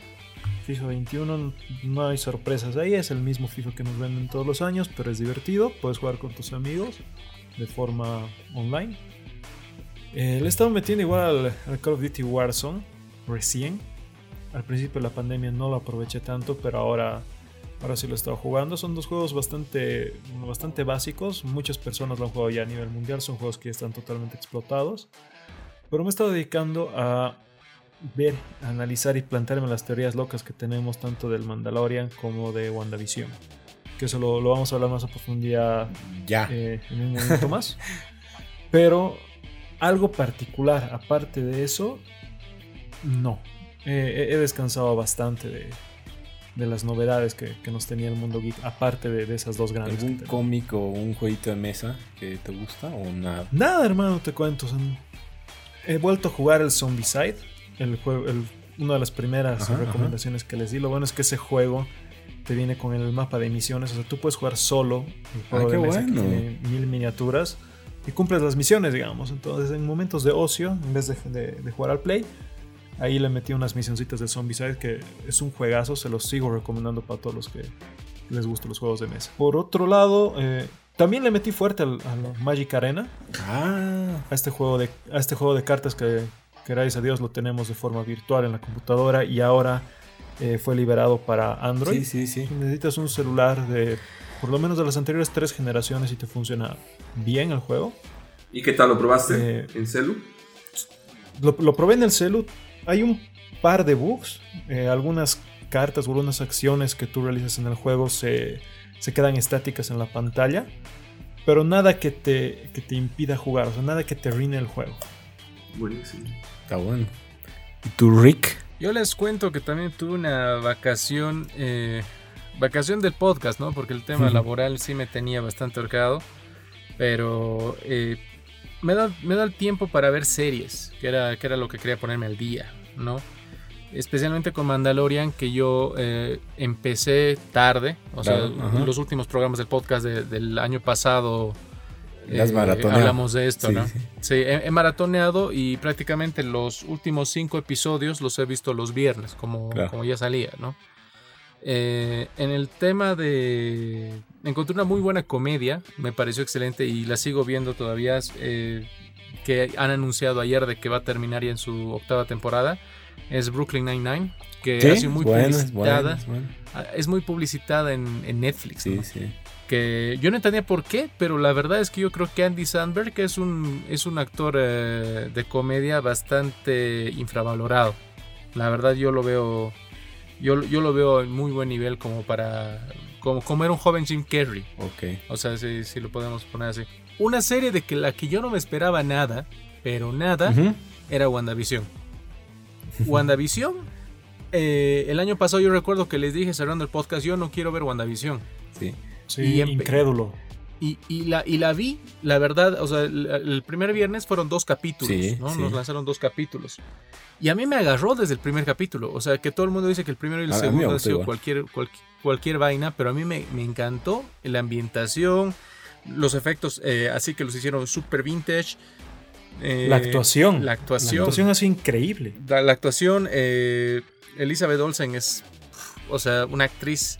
D: FIFA 21, no hay sorpresas ahí, es el mismo FIFA que nos venden todos los años, pero es divertido, puedes jugar con tus amigos de forma online. Eh, le he estado metiendo igual al, al Call of Duty Warzone recién. Al principio de la pandemia no lo aproveché tanto, pero ahora, ahora sí lo he estado jugando. Son dos juegos bastante, bastante básicos. Muchas personas lo han jugado ya a nivel mundial. Son juegos que están totalmente explotados. Pero me he estado dedicando a ver, analizar y plantearme las teorías locas que tenemos tanto del Mandalorian como de WandaVision. Que eso lo, lo vamos a hablar más a profundidad
C: Ya.
D: eh, en un momento más. Pero algo particular, aparte de eso, no. Eh, he descansado bastante de, de las novedades que, que nos tenía el mundo geek, aparte de, de esas dos grandes.
C: ¿Algún cómic o un jueguito de mesa que te gusta o nada?
D: Nada, hermano, te cuento. he vuelto a jugar el Zombicide, el juego, el- una de las primeras
C: Ajá,
D: recomendaciones que les di. Lo bueno es que ese juego te viene con el mapa de misiones. O sea, tú puedes jugar solo el juego
C: Ah,
D: de que tiene mil miniaturas y cumples las misiones, digamos. Entonces, en momentos de ocio, en vez de, de- de jugar al play, ahí le metí unas misioncitas de Zombicide que es un juegazo. Se los sigo recomendando para todos los que les gustan los juegos de mesa. Por otro lado, eh, también le metí fuerte al, al Magic Arena
C: Ah,
D: a este juego de, a este juego de cartas que, que gracias a Dios lo tenemos de forma virtual en la computadora y ahora eh, fue liberado para Android.
C: sí, sí, sí.
D: Necesitas un celular de por lo menos de las anteriores tres generaciones y te funciona bien el juego.
E: ¿Y qué tal lo probaste
D: Eh,
E: en celu?
D: Lo, lo probé en el celu. Hay un par de bugs. eh, algunas cartas o algunas acciones que tú realizas en el juego se, se quedan estáticas en la pantalla. Pero nada que te, que te impida jugar. O sea, nada que te arruine el juego.
E: Buenísimo.
C: Está bueno. ¿Y tú, Rick?
B: Yo les cuento que también tuve una vacación, eh, vacación del podcast, ¿no? Porque el tema laboral sí me tenía bastante ahorcado, pero eh, me da, me da el tiempo para ver series, que era, que era lo que quería ponerme al día, ¿no? Especialmente con Mandalorian, que yo eh, empecé tarde, o sea,
C: ajá.
B: los últimos programas del podcast de- del año pasado.
C: Las
B: eh. Hablamos de esto,
C: Sí,
B: ¿no?
C: sí.
B: Sí, he, he maratoneado y prácticamente los últimos cinco episodios los he visto los viernes, como,
C: Claro.
B: como ya salía, ¿no? Eh, en el tema de... Encontré una muy buena comedia, me pareció excelente y la sigo viendo todavía, eh, que han anunciado ayer de que va a terminar ya en su octava temporada. Es Brooklyn Nine-Nine, que
C: Sí,
B: ha sido muy publicitada. Ah, Es muy publicitada en, en Netflix.
C: Sí,
B: ¿no?
C: sí.
B: que yo no entendía por qué, pero la verdad es que yo creo que Andy Sandberg es un, es un actor eh, de comedia bastante infravalorado. La verdad yo lo veo yo, yo lo veo en muy buen nivel como para como, como era un joven Jim Carrey.
C: Ok.
B: O sea, si, si lo podemos poner así. Una serie de que la que yo no me esperaba nada, pero nada,
C: Ujú.
B: era WandaVision. WandaVision, eh, el año pasado yo recuerdo que les dije cerrando el podcast, yo no quiero ver WandaVision.
C: Sí.
D: Sí,
B: Y
D: incrédulo.
B: Y, y la, y la vi, la verdad, o sea, el, el primer viernes fueron dos capítulos,
C: Sí,
B: ¿no?
C: sí.
B: Nos lanzaron dos capítulos. Y a mí me agarró desde el primer capítulo. O sea, que todo el mundo dice que el primero y el
C: A-
B: segundo ha
C: gustó
B: sido cualquier, cual- cualquier vaina, pero a mí me, me encantó la ambientación, los efectos, eh, así que los hicieron super vintage. eh,
D: la actuación.
B: La actuación.
D: La actuación es increíble.
B: La, la actuación, eh, Elizabeth Olsen es, o sea, una actriz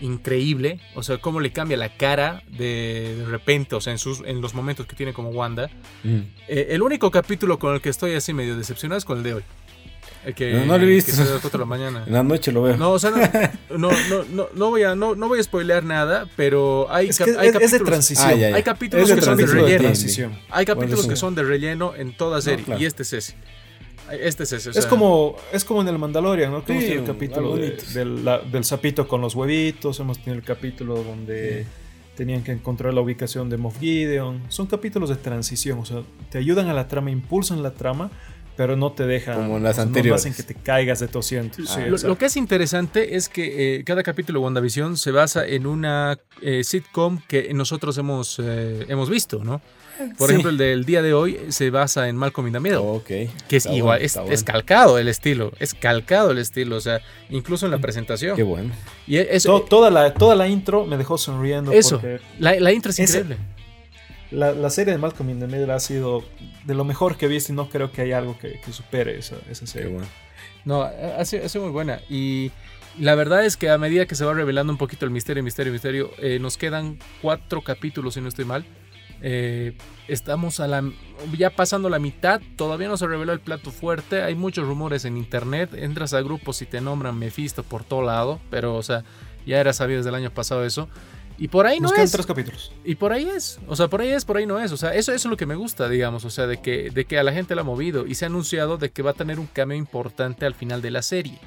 B: increíble. O sea, cómo le cambia la cara de, de repente, o sea, en, sus, en los momentos que tiene como Wanda.
C: Mm.
B: Eh, el único capítulo con el que estoy así medio decepcionado es con el de hoy. El que,
C: No, no lo he visto.
B: que salió a las 4 de la mañana.
C: En la noche lo veo.
B: No, o sea, no, no, no, no, no voy a, no, no voy a spoilear nada, pero hay,
D: Es,
B: cap-
D: que
B: hay
D: es, es de
B: capítulos,
D: transición.
C: Ah, ya, ya.
B: hay capítulos
C: Es de
B: que son de relleno. Hay capítulos
C: Bueno,
B: que son de relleno en toda serie,
C: claro.
B: y este es ese. Este es ese. o
D: Es como, es como en el Mandalorian, ¿no? Que hemos tenido el capítulo de- del, la- del sapito con los huevitos, hemos tenido el capítulo donde tenían que encontrar la ubicación de Moff Gideon. Son capítulos de transición, o sea, te ayudan a la trama, impulsan la trama, pero no te dejan.
C: Como en las anteriores.
D: No hacen que te caigas de tu asiento. Sí,
C: Ah,
B: lo,
D: exacto.
B: lo que es interesante es que eh, cada capítulo de WandaVision se basa en una eh, sitcom que nosotros hemos, eh, hemos visto, ¿no? Por
C: Sí.
B: ejemplo, el del día de hoy se basa en Malcolm in the Middle.
C: Ok.
B: Que es
C: Oh, Está
B: igual,
C: bueno,
B: es,
C: está
B: es
C: bueno.
B: calcado el estilo, es calcado el estilo, o sea, incluso en la presentación.
C: Qué bueno.
B: Y es,
D: To- toda, la, toda la intro me dejó sonriendo.
B: eso,
D: porque
B: la, la intro es
D: Ese-
B: increíble.
D: La, la serie de Malcolm in the Middle ha sido de lo mejor que he visto y no creo que haya algo que, que supere esa, esa
C: Qué
D: serie.
C: bueno.
B: No, ha ha sido, ha sido muy buena. Y la verdad es que a medida que se va revelando un poquito el misterio, misterio, misterio, eh, nos quedan cuatro capítulos, si no estoy mal. Eh, estamos a la, ya pasando la mitad, todavía no se reveló el plato fuerte. Hay muchos rumores en internet. Entras a grupos y te nombran Mephisto por todo lado, pero, o sea, ya era sabido desde el año pasado eso. Y por ahí no
D: Nos
B: es.
D: tres capítulos.
B: Y por ahí es, o sea, por ahí es, por ahí no es, o sea, eso, eso es lo que me gusta, digamos, o sea, de que, de que a la gente la ha movido y se ha anunciado de que va a tener un cameo importante al final de la serie.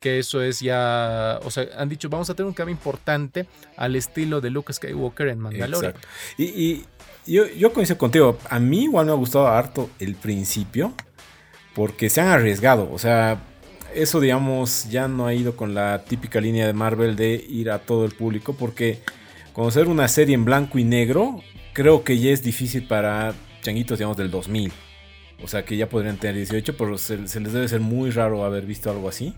B: Que eso es ya, o sea, han dicho, vamos a tener un cambio importante al estilo de Luke Skywalker en Mandalorian.
C: Exacto. Y, y yo, yo coincido contigo. A mí igual me ha gustado harto el principio. Porque se han arriesgado. O sea, eso digamos ya no ha ido con la típica línea de Marvel de ir a todo el público. Porque conocer una serie en blanco y negro creo que ya es difícil para changuitos digamos del 2000. O sea que ya podrían tener 18, pero se, se les debe ser muy raro haber visto algo así.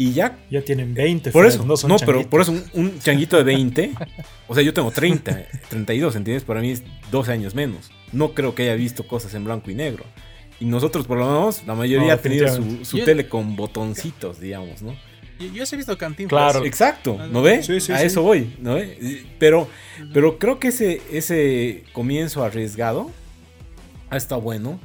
C: Y ya
D: Ya tienen 20.
C: por eso,
D: no
C: no,
D: son
C: pero
D: changuitos.
C: por eso un, un changuito de 20, o sea, yo tengo 30, 32, ¿entiendes? Para mí es 12 años menos. No creo que haya visto cosas en blanco y negro. Y nosotros, por lo menos, la mayoría
D: No,
C: ha tenido su,
D: definitivamente.
C: su
B: Yo-
C: tele con botoncitos, digamos, ¿no?
B: Yo, yo sí he visto Cantinflas.
D: Claro.
C: Exacto, ¿no ve?
D: Sí, sí,
C: a
D: sí.
C: eso voy, ¿no ve? Pero, pero creo que ese, ese comienzo arriesgado ha estado bueno.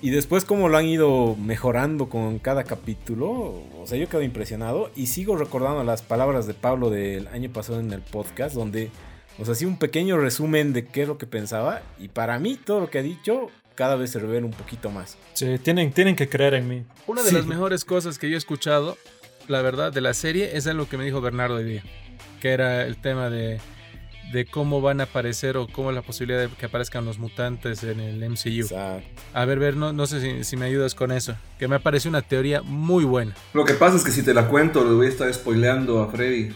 C: Y después como lo han ido mejorando con cada capítulo, o sea, yo quedo impresionado y sigo recordando las palabras de Pablo del año pasado en el podcast, donde nos hacía un pequeño resumen de qué es lo que pensaba y para mí todo lo que ha dicho cada vez se revela un poquito más.
D: Sí, tienen, tienen que creer en mí.
B: Una de
C: Sí.
B: las mejores cosas que yo he escuchado, la verdad, de la serie es algo que me dijo Bernardo hoy día, que era el tema de, de cómo van a aparecer o cómo es la posibilidad de que aparezcan los mutantes en el MCU.
C: O sea,
B: A ver, ver, no, no sé si, si me ayudas con eso, que me parece una teoría muy buena.
E: Lo que pasa es que si te la cuento, le voy a estar spoileando a Freddy.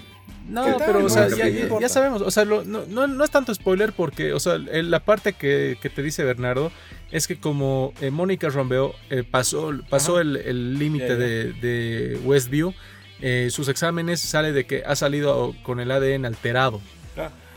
B: No, pero o
C: No,
B: sea,
E: ¿qué
B: ya, ya- sabemos, o sea, lo- no, no- no es tanto spoiler porque, o sea, el- la parte que, que te dice Bernardo es que como eh, Mónica Romeo eh, pasó, pasó
C: Ajá.
B: el límite de, de Westview, eh, sus exámenes sale de que ha salido con el ADN alterado.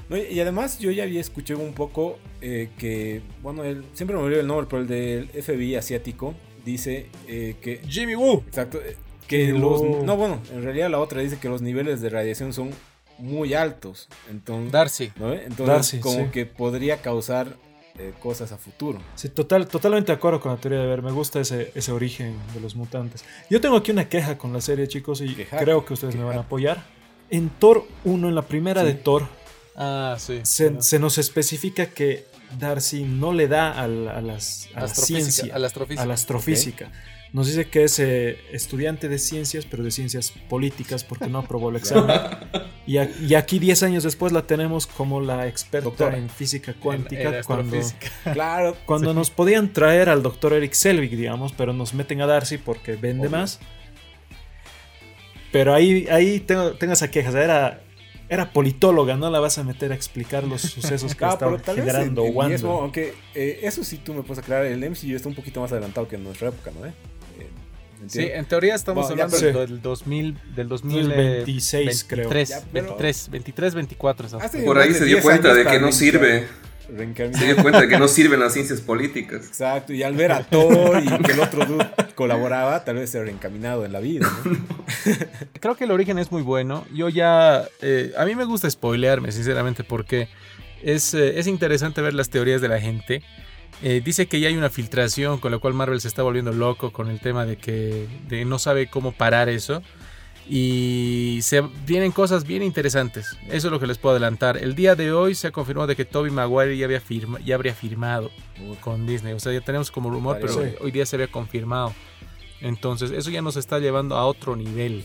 C: No, y además yo ya había escuchado un poco eh, que, bueno, el, siempre me olvido el nombre, pero el del FBI asiático dice eh, que,
B: Jimmy Woo.
C: exacto, que
D: Jimmy
C: los,
D: Woo.
C: no, bueno, en realidad la otra dice que los niveles de radiación son muy altos, entonces,
B: Darcy.
C: ¿no? entonces
D: Darcy,
C: como
D: sí.
C: que podría causar eh, cosas a futuro.
D: Sí, total, totalmente de acuerdo con la teoría de ver. Me gusta ese, ese origen de los mutantes. Yo tengo aquí una queja con la serie, chicos, y creo que ustedes me van a apoyar. En Thor 1, en la primera
C: Sí.
D: de Thor,
B: Ah, sí.
D: se, se nos especifica que Darcy no le da al- a, las, a la ciencia,
B: a la astrofísica.
D: a la astrofísica. Nos dice que es eh, estudiante de ciencias, pero de ciencias políticas porque no aprobó el examen. y, a- y aquí 10 años después la tenemos como la experta
C: Doctora.
D: en física cuántica
B: en
D: cuando.
C: Claro,
D: cuando nos podían traer al doctor Eric Selvig, digamos, pero nos meten a Darcy porque vende
C: Obvio.
D: más. Pero ahí, ahí tengo, tengo esa queja, o sea, era, era politóloga, no la vas a meter a explicar los sucesos que
C: vez
D: generando
C: en- en
D: Wanda.
C: mismo, aunque eh, eso sí tú me puedes aclarar, el MCU está un poquito más adelantado que en nuestra época, ¿no? Eh,
B: Sí, en teoría estamos
C: Bueno, ya,
B: hablando
D: pero-
B: del 2000, del 2000, eh,
D: 2026, creo.
B: 23,
C: Ya, pero-
B: 23, 23, 24. estamos.
C: Hace
E: Por ahí se dio
C: 10
E: cuenta de que no sirve. Se dio cuenta de que no sirven las ciencias políticas.
C: Exacto, y al ver a Thor y que el otro dude colaboraba, tal vez se reencaminado en la vida, ¿no?
B: Creo que el origen es muy bueno. Yo ya. eh, a mí me gusta spoilearme, sinceramente, porque es, eh, es interesante ver las teorías de la gente. Eh, dice que ya hay una filtración, con lo cual Marvel se está volviendo loco con el tema de que de no sabe cómo parar eso. Y se vienen cosas bien interesantes. Eso es lo que les puedo adelantar. El día de hoy se ha confirmado de que Toby Maguire ya, había firma- ya habría firmado con Disney. O sea, ya tenemos como rumor, pero hoy día se había confirmado. Entonces, eso ya nos está llevando a otro nivel.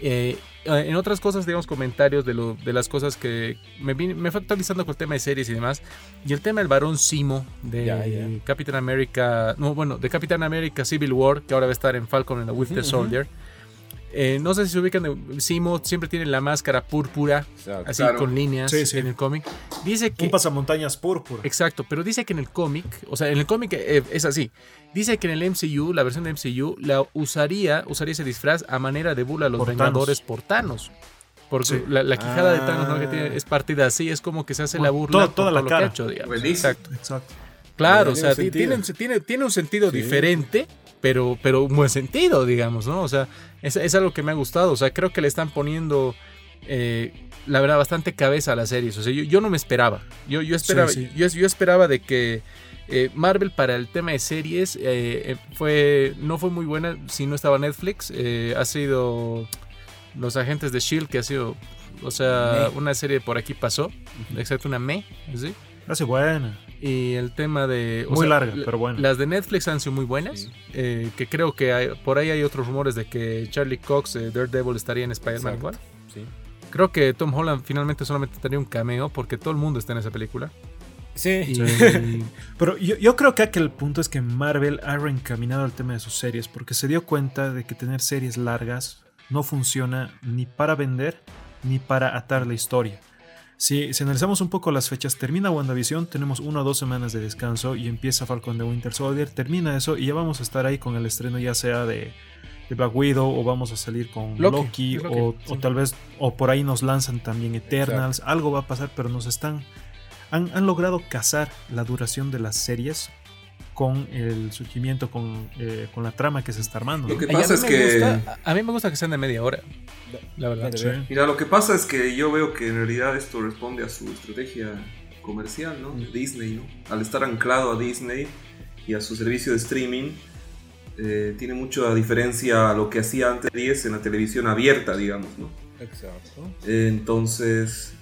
B: Eh, en otras cosas, digamos, comentarios de, lo, de las cosas que me, vine- me fue actualizando con el tema de series y demás. Y el tema del varón Simo de
C: Ya, ya.
B: Capitán América, no, bueno, de Capitán América Civil War, que ahora va a estar en Falcon and the Winter
C: ujú.
B: Soldier. Eh, no sé si se ubican, de- Simo siempre tiene la máscara púrpura,
C: Exacto.
B: así
E: Claro.
B: con líneas
D: Sí, sí.
B: en el cómic. Dice que...
D: Un pasamontañas púrpura.
B: Exacto, pero dice que en el cómic, o sea, en el cómic eh, es así. Dice que en el MCU, la versión de MCU, la usaría, usaría ese disfraz a manera de burla a los
D: Por
B: Vengadores por Thanos. Porque
D: Sí.
B: la, la quijada de
C: Ah.
B: Thanos ¿no? que tiene, es partida así, es como que se hace
D: Bueno,
B: la burla
D: toda-
B: por
D: la
B: todo lo que ha
D: cara.
B: hecho, digamos.
E: Buenísimo.
B: Exacto.
D: Exacto.
B: Claro, o
C: Tiene
B: sea,
C: un
B: ti-
C: sentido.
B: tiene, tiene, tiene un sentido
C: Sí.
B: diferente, pero, pero un buen sentido, digamos, ¿no? O sea, es, es algo que me ha gustado. O sea, creo que le están poniendo, eh, la verdad, bastante cabeza a las series. O sea, yo, yo no me esperaba. Yo, yo esperaba,
D: Sí, sí.
B: Yo, yo esperaba de que eh, Marvel para el tema de series eh, eh, fue, no fue muy buena si no estaba Netflix. Eh, ha sido Los Agentes de Shield, que ha sido, o sea,
C: Me.
B: una serie por aquí pasó. Exacto, una me, ¿sí?
D: Hace buena.
B: Y el tema de. o
D: Muy
B: sea,
D: larga,
B: la-
D: pero buena.
B: Las de Netflix han sido muy buenas.
C: Sí.
B: eh, que creo que hay- por ahí hay otros rumores de que Charlie Cox, eh, Daredevil, estaría en Spider-Man igual.
C: Sí.
B: Creo que Tom Holland finalmente solamente tendría un cameo porque todo el mundo está en esa película.
C: Sí.
B: Y-
D: Pero yo, yo creo que aquí el punto es que Marvel ha reencaminado el tema de sus series porque se dio cuenta de que tener series largas no funciona ni para vender ni para atar la historia. Si, si analizamos un poco las fechas, termina WandaVision, tenemos una o dos semanas de descanso y empieza Falcon de Winter Soldier, termina eso y ya vamos a estar ahí con el estreno ya sea de, de Black Widow o vamos a salir con
B: Loki,
D: Loki,
B: es Loki,
D: o,
B: sí.
D: o tal vez o por ahí nos lanzan también Eternals, algo va a pasar, pero nos están han, han logrado casar la duración de las series con el surgimiento, con, eh, con la trama que se está armando.
E: Lo que
B: y a mí
E: pasa es
B: me
E: que.
B: gusta- a mí me gusta que sean de media hora. La verdad.
D: Sí.
E: Mira, lo que pasa es que yo veo que en realidad esto responde a su estrategia comercial, ¿no?
C: Mm.
E: Disney, ¿no? Al estar anclado a Disney y a su servicio de streaming, eh, tiene mucha diferencia a lo que hacía antes 10 en la televisión abierta, digamos, ¿no?
C: Exacto.
E: Eh, Entonces,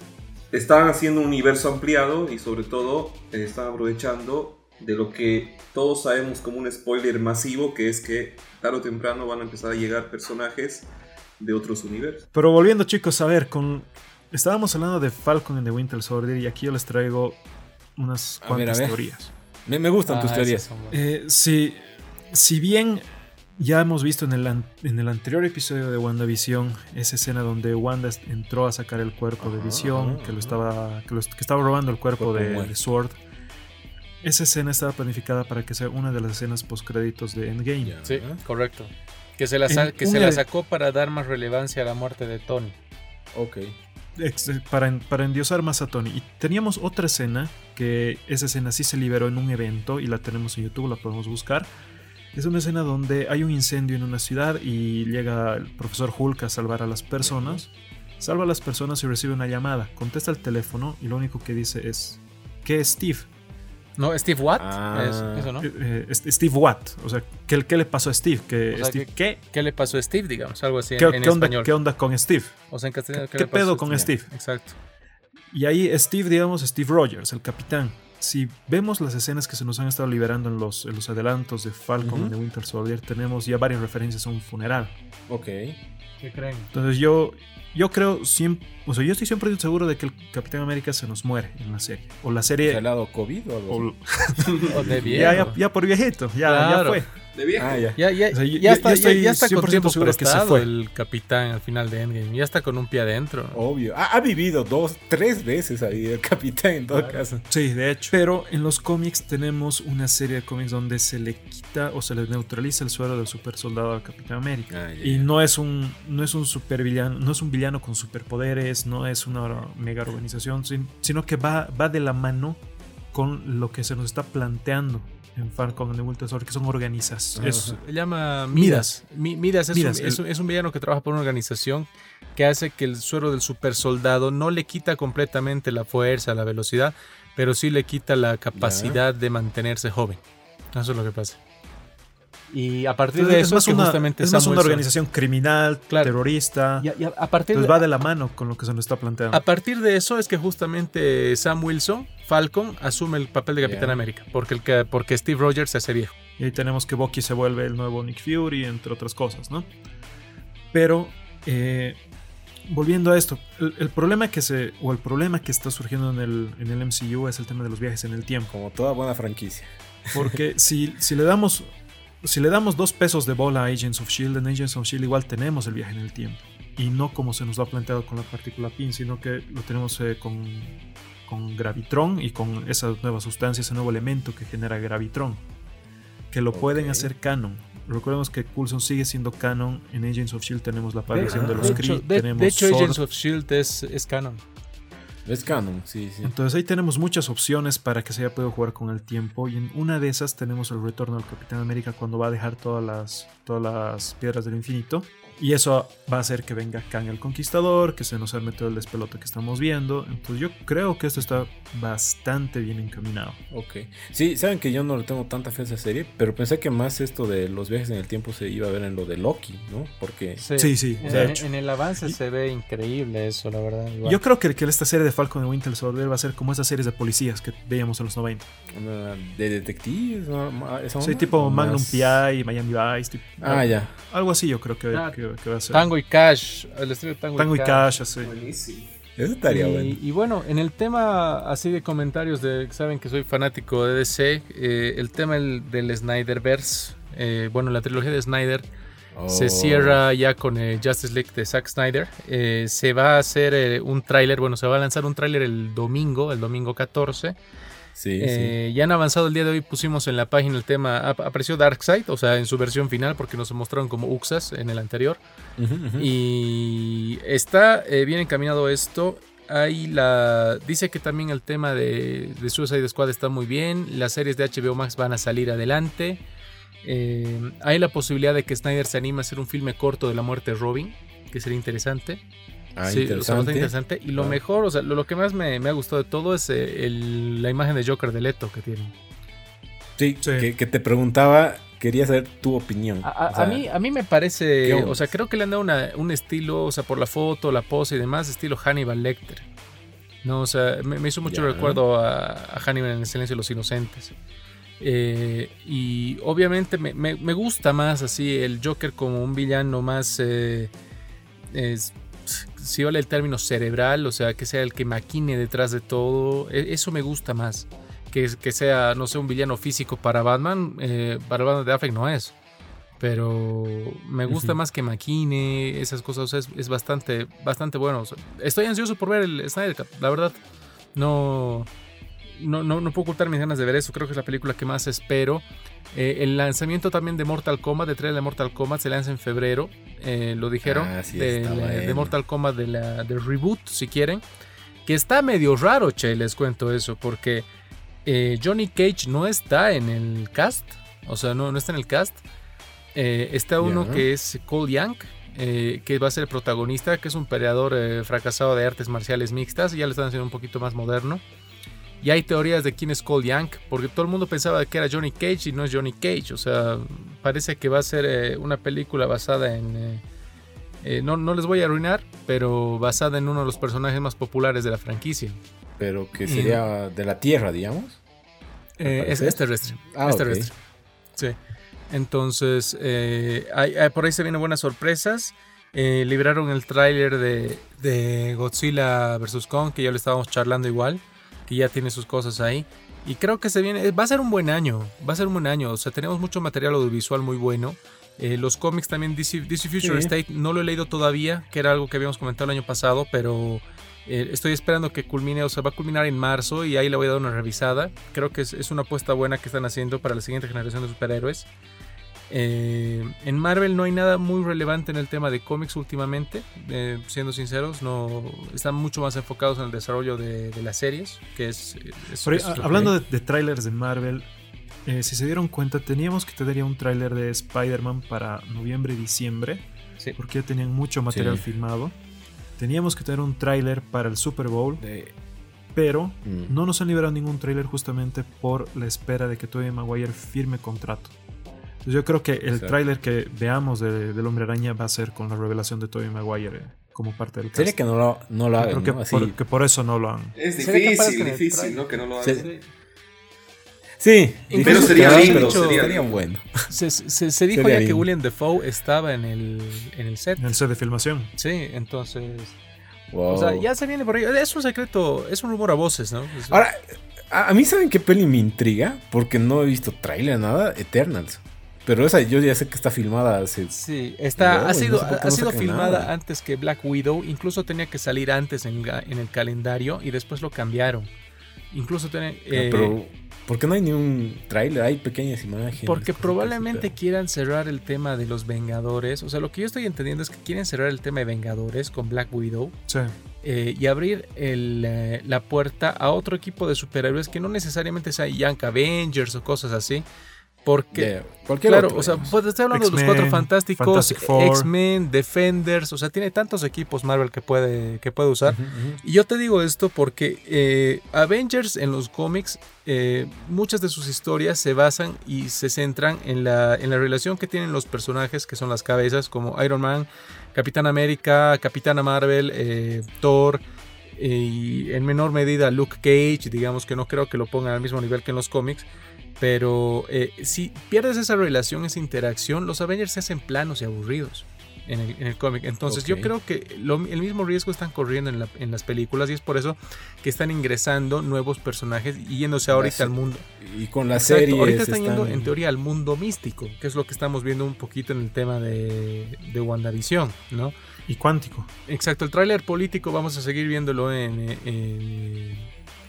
E: están haciendo un universo ampliado y sobre todo eh, están aprovechando de lo que todos sabemos como un spoiler masivo, que es que tarde o temprano van a empezar a llegar personajes de otros universos.
D: Pero volviendo chicos, a ver, con estábamos hablando de Falcon and the Winter Soldier y aquí yo les traigo unas
C: A ver,
D: cuantas
C: a ver.
D: teorías.
C: Me, me gustan
B: Ah,
C: tus
B: esas
C: teorías.
D: Eh, si, si bien Ya hemos visto en el, an- en el anterior episodio de WandaVision esa escena donde Wanda entró a sacar el cuerpo de
C: Ajá,
D: Visión,
C: ajá,
D: que, lo estaba, que, lo- que estaba robando el cuerpo,
C: Cuerpo
D: de, de Sword. Esa escena estaba planificada para que sea una de las escenas postcréditos de Endgame.
B: Sí, correcto. Que se la,
D: En
B: que se la sacó para dar más relevancia a la muerte de Tony.
C: Ok.
D: Ex- para, para endiosar más a Tony. Y teníamos otra escena, que esa escena sí se liberó en un evento y la tenemos en YouTube, la podemos buscar. Es una escena donde hay un incendio en una ciudad y llega el profesor Hulk a salvar a las personas. Salva a las personas y recibe una llamada. Contesta el teléfono y lo único que dice es, ¿qué es Steve?
B: No, Steve Watt.
C: Ah.
B: Es- eso, ¿no?
D: Eh, eh, Steve Watt. O sea, ¿qué, qué le pasó a Steve? ¿Qué,
B: O sea,
D: Steve-
B: que-
D: ¿qué,
B: ¿Qué le pasó a Steve, digamos? Algo así en,
D: qué-
B: en
D: onda,
B: español.
D: qué onda con Steve?
B: O sea, en castellano.
D: ¿Qué,
B: le pasó
D: pedo
B: a
D: con Steve?
B: Exacto.
D: Y ahí Steve, digamos, Steve Rogers, el capitán. Si vemos las escenas que se nos han estado liberando en los, en los adelantos de Falcon y de Winter Soldier, tenemos ya varias referencias a un funeral.
C: Ok.
B: ¿Qué creen?
D: Entonces yo, yo creo, siempre, o sea, yo estoy siempre seguro de que el Capitán América se nos muere en la serie. O la serie...
C: ¿Se ha dado COVID o algo
D: o-
C: así?
B: O de viejo.
D: ya, ya, ya por viejito, ya, ya
B: Claro.
D: fue.
E: De viejo.
C: Ah, ya.
B: Ya, ya,
D: O sea, yo-
B: ya
D: yo-
B: está, ya-
D: estoy
B: ya está con
D: 100%
B: tiempo
D: seguro que se fue.
B: el capitán al final de Endgame. Ya está con un pie adentro.
C: Obvio. Ha, ha vivido dos, tres veces ahí el capitán en todo caso.
D: Sí, de hecho. Pero en los cómics tenemos una serie de cómics donde se le quita o se le neutraliza el suero del super soldado al Capitán América.
C: Ah, ya,
D: Y no es un no es un supervillano, no es un villano con superpoderes, no es una mega organización, sin- sino que va, va de la mano con lo que se nos está planteando en Falcon and the Winter Soldier, que son organizaciones.
C: Ajá.
B: Se llama Midas. Mi- Midas, es,
D: Midas,
B: un, es
D: el-
B: un- es un villano que trabaja por una organización que hace que el suero del super soldado no le quita completamente la fuerza, la velocidad, pero sí le quita la capacidad de mantenerse joven. Eso es lo que pasa. Y a partir de
D: es
B: eso
D: más,
B: que
D: una,
B: justamente
D: es más una organización criminal,
B: Claro.
D: terrorista.
B: Y a, y a- a partir
D: Entonces
B: de,
D: va de la mano con lo que se nos está planteando.
B: a partir de eso es que justamente Sam Wilson, Falcon, asume el papel de Capitán. América, porque, el, que- porque Steve Rogers se hace viejo.
D: Y ahí tenemos que Bucky se vuelve el nuevo Nick Fury, entre otras cosas, ¿no? Pero, eh, volviendo a esto, el, el problema que se, o el problema que está surgiendo en el, en el MCU es el tema de los viajes en el tiempo.
C: Como toda buena franquicia.
D: Porque si, si le damos si le damos dos pesos de bola a Agents of Shield, en Agents of Shield igual tenemos el viaje en el tiempo. Y no como se nos lo ha planteado con la partícula PIN, sino que lo tenemos eh, con, con Gravitron y con esa nueva sustancia, ese nuevo elemento que genera Gravitron. Que lo pueden
C: Ok.
D: hacer canon. Recordemos que Coulson sigue siendo canon. En Agents of Shield tenemos la aparición de,
C: ah,
D: los
B: de
D: Kree,
B: hecho, de- de hecho,
D: Sword.
B: Agents of Shield es, es canon.
C: Es canon, sí, sí.
D: Entonces ahí tenemos muchas opciones para que se haya podido jugar con el tiempo y en una de esas tenemos el retorno del Capitán América cuando va a dejar todas las, todas las piedras del infinito y eso va a hacer que venga Kang el Conquistador, que se nos arme todo el despelote que estamos viendo. Entonces yo creo que esto está bastante bien encaminado.
C: Ok. Sí, saben que yo no le tengo tanta fe a esa serie, pero pensé que más esto de los viajes en el tiempo se iba a ver en lo de Loki, ¿no? Porque...
D: Sí, sí,
B: En,
D: de hecho.
B: en el avance
D: Y-
B: se ve increíble eso, la verdad. igual.
D: Yo creo que, que esta serie de Falcon y Winter Soldier va a ser como esas series de policías que veíamos en los 90.
C: Una de detectives, ¿no? ¿Esa
D: Sí, tipo
C: ¿O
D: Magnum
C: más?
D: PI, Miami Vice, tipo-
C: Ah, ya.
D: algo así yo creo que,
B: Ah,
D: que- que va a ser.
B: Tango y Cash, el estilo de Tango,
D: Tango y Cash, así.
E: Buenísimo.
C: Eso estaría
B: y,
C: bueno.
B: y bueno, en el tema así de comentarios de saben que soy fanático de DC, eh, el tema el- del Snyderverse, eh, bueno, la trilogía de Snyder se
C: Oh.
B: cierra ya con eh, Justice League de Zack Snyder. Eh, se va a hacer eh, un tráiler, bueno, se va a lanzar un tráiler el domingo, el domingo 14.
C: Sí,
B: Eh, Ya han avanzado el día de hoy, pusimos en la página el tema, ap- apareció Darkseid, o sea, en su versión final, porque nos mostraron como Uxas en el anterior. Y está eh, bien encaminado esto. Ahí la. Dice que también el tema de, de Suicide Squad está muy bien. Las series de HBO Max van a salir adelante. Eh, hay la posibilidad de que Snyder se anime a hacer un filme corto de la muerte de Robin, que sería interesante.
C: Ah,
B: Sí, o sea, bastante
C: interesante.
B: Y lo
C: Ah.
B: mejor, o sea, lo, lo que más me, me ha gustado de todo es eh, el- la imagen de Joker de Leto que tiene.
C: Sí,
D: Sí.
C: Que, que te preguntaba, quería saber tu opinión.
B: A, a-
C: O sea,
B: a mí, a mí me parece, o sea, creo que le han dado una- un estilo, o sea, por la foto, la pose y demás, estilo Hannibal Lecter. No, o sea, me, me hizo mucho
C: Ya.
B: recuerdo a, a Hannibal en el silencio de los inocentes. Eh, y obviamente me, me- me gusta más así el Joker como un villano más, eh, es- si vale el término cerebral, o sea, que sea el que maquine detrás de todo, e- eso me gusta más. Que, que sea, no sé, un villano físico para Batman, eh, para Batman de Affleck no es. Pero me gusta más que maquine, esas cosas. o sea, es, es bastante, bastante bueno. o sea, estoy ansioso por ver el Snyder Cut, la verdad. No, no, no, no puedo ocultar mis ganas de ver eso. Creo que es la película que más espero. Eh, el lanzamiento también de Mortal Kombat, de trailer de Mortal Kombat, se lanza en febrero. eh, lo dijeron.
C: Ah, sí,
B: de. Mortal Kombat, de la, del reboot, si quieren. Que está medio raro, che, les cuento eso. Porque eh, Johnny Cage no está en el cast. O sea, no, no está en el cast. Eh, está uno que es Cole Young, eh, que va a ser el protagonista, que es un peleador eh, fracasado de artes marciales mixtas. Ya le están haciendo un poquito más moderno. Y hay teorías de quién es Cole Young, porque todo el mundo pensaba que era Johnny Cage y no es Johnny Cage. O sea, parece que va a ser eh, una película basada en... eh, eh, no, no les voy a arruinar, pero basada en uno de los personajes más populares de la franquicia.
C: Pero que sería de la Tierra, digamos.
B: Es, terrestre.
C: Ah,
B: es terrestre. Sí. Entonces, hay- hay- por ahí se vienen buenas sorpresas. Libraron el tráiler de, de Godzilla vs. Kong, que ya lo estábamos charlando igual, que ya tiene sus cosas ahí. Y creo que se viene, va a ser un buen año, va a ser un buen año. O sea, tenemos mucho material audiovisual muy bueno. Eh, los cómics también, DC, DC Future
C: Sí.
B: State, no lo he leído todavía, que era algo que habíamos comentado el año pasado, pero eh, estoy esperando que culmine, o sea, va a culminar en marzo y ahí le voy a dar una revisada. Creo que es, es una apuesta buena que están haciendo para la siguiente generación de superhéroes. Eh, en Marvel no hay nada muy relevante en el tema de cómics últimamente, eh, siendo sinceros, no están mucho más enfocados en el desarrollo de, de las series, que es... es-
D: a- hablando de, de trailers de Marvel, eh, si se dieron cuenta, teníamos que tener un tráiler de Spider-Man para noviembre y diciembre,
B: Sí.
D: porque ya tenían mucho material
C: Sí.
D: filmado. Teníamos que tener un tráiler para el Super Bowl,
C: De-
D: pero
C: mm.
D: no nos han liberado ningún tráiler justamente por la espera de que Tobey Maguire firme contrato. Yo creo que el tráiler que veamos de- del Hombre Araña va a ser con la revelación de Tobey Maguire eh, como parte del cast.
C: Sería que no lo, no lo hagan,
D: creo que,
C: ¿no? Así-
D: por, que por eso no lo han.
E: Es
B: Sería
E: difícil, difícil,
B: trailer-
E: ¿no? Que no lo
C: Sí.
E: hagan.
C: Sí,
B: Pero
E: sería
C: hagan,
E: lindo,
C: pero
E: sería lindo.
C: bueno.
B: Se, se- se dijo
C: Sería
B: ya que. William Defoe estaba en el, en el set.
D: En el set de filmación.
B: Sí, entonces...
C: Wow.
B: O sea, ya se viene por ahí. Es un secreto, es un rumor a voces, ¿no?
C: Ahora, a, a mí saben qué peli me intriga, porque no he visto tráiler, nada, Eternals. Pero esa yo ya sé que está filmada hace...
B: Sí, está,
C: No,
B: ha sido,
C: no sé
B: ha
C: no
B: sido filmada
C: nada.
B: antes que Black Widow. Incluso tenía que salir antes en, en el calendario y después lo cambiaron. Incluso tiene, eh,
C: pero, ¿por qué no hay ni un tráiler? Hay pequeñas imágenes.
B: porque probablemente
C: pero-
B: quieran cerrar el tema de los Vengadores. O sea, lo que yo estoy entendiendo es que quieren cerrar el tema de Vengadores con Black Widow.
D: Sí.
B: eh, y abrir el, eh, la puerta a otro equipo de superhéroes que no necesariamente sea Young Avengers o cosas así. Porque,
C: Yeah,
B: claro,
C: otro,
B: o sea, pues estoy hablando de los cuatro fantásticos,
D: Fantastic.
B: X-Men, Defenders, o sea, tiene tantos equipos Marvel que puede, que puede usar. Y yo te digo esto porque eh, Avengers en los cómics, eh, muchas de sus historias se basan y se centran en la, en la relación que tienen los personajes que son las cabezas, como Iron Man, Capitán América, Capitana Marvel, eh, Thor. Y en menor medida Luke Cage, digamos que no creo que lo pongan al mismo nivel que en los cómics, pero eh, si pierdes esa relación, esa interacción, los Avengers se hacen planos y aburridos en el, en el cómic. Entonces yo creo que lo- el mismo riesgo están corriendo en, la- en las películas y es por eso que están ingresando nuevos personajes y yéndose ahorita al mundo.
C: Y con la
B: Exacto,
C: serie.
B: ahorita están yendo en teoría al mundo místico, que es lo que estamos viendo un poquito en el tema de, de WandaVision, ¿no?
D: Y cuántico.
B: Exacto, el tráiler político vamos a seguir viéndolo en, en,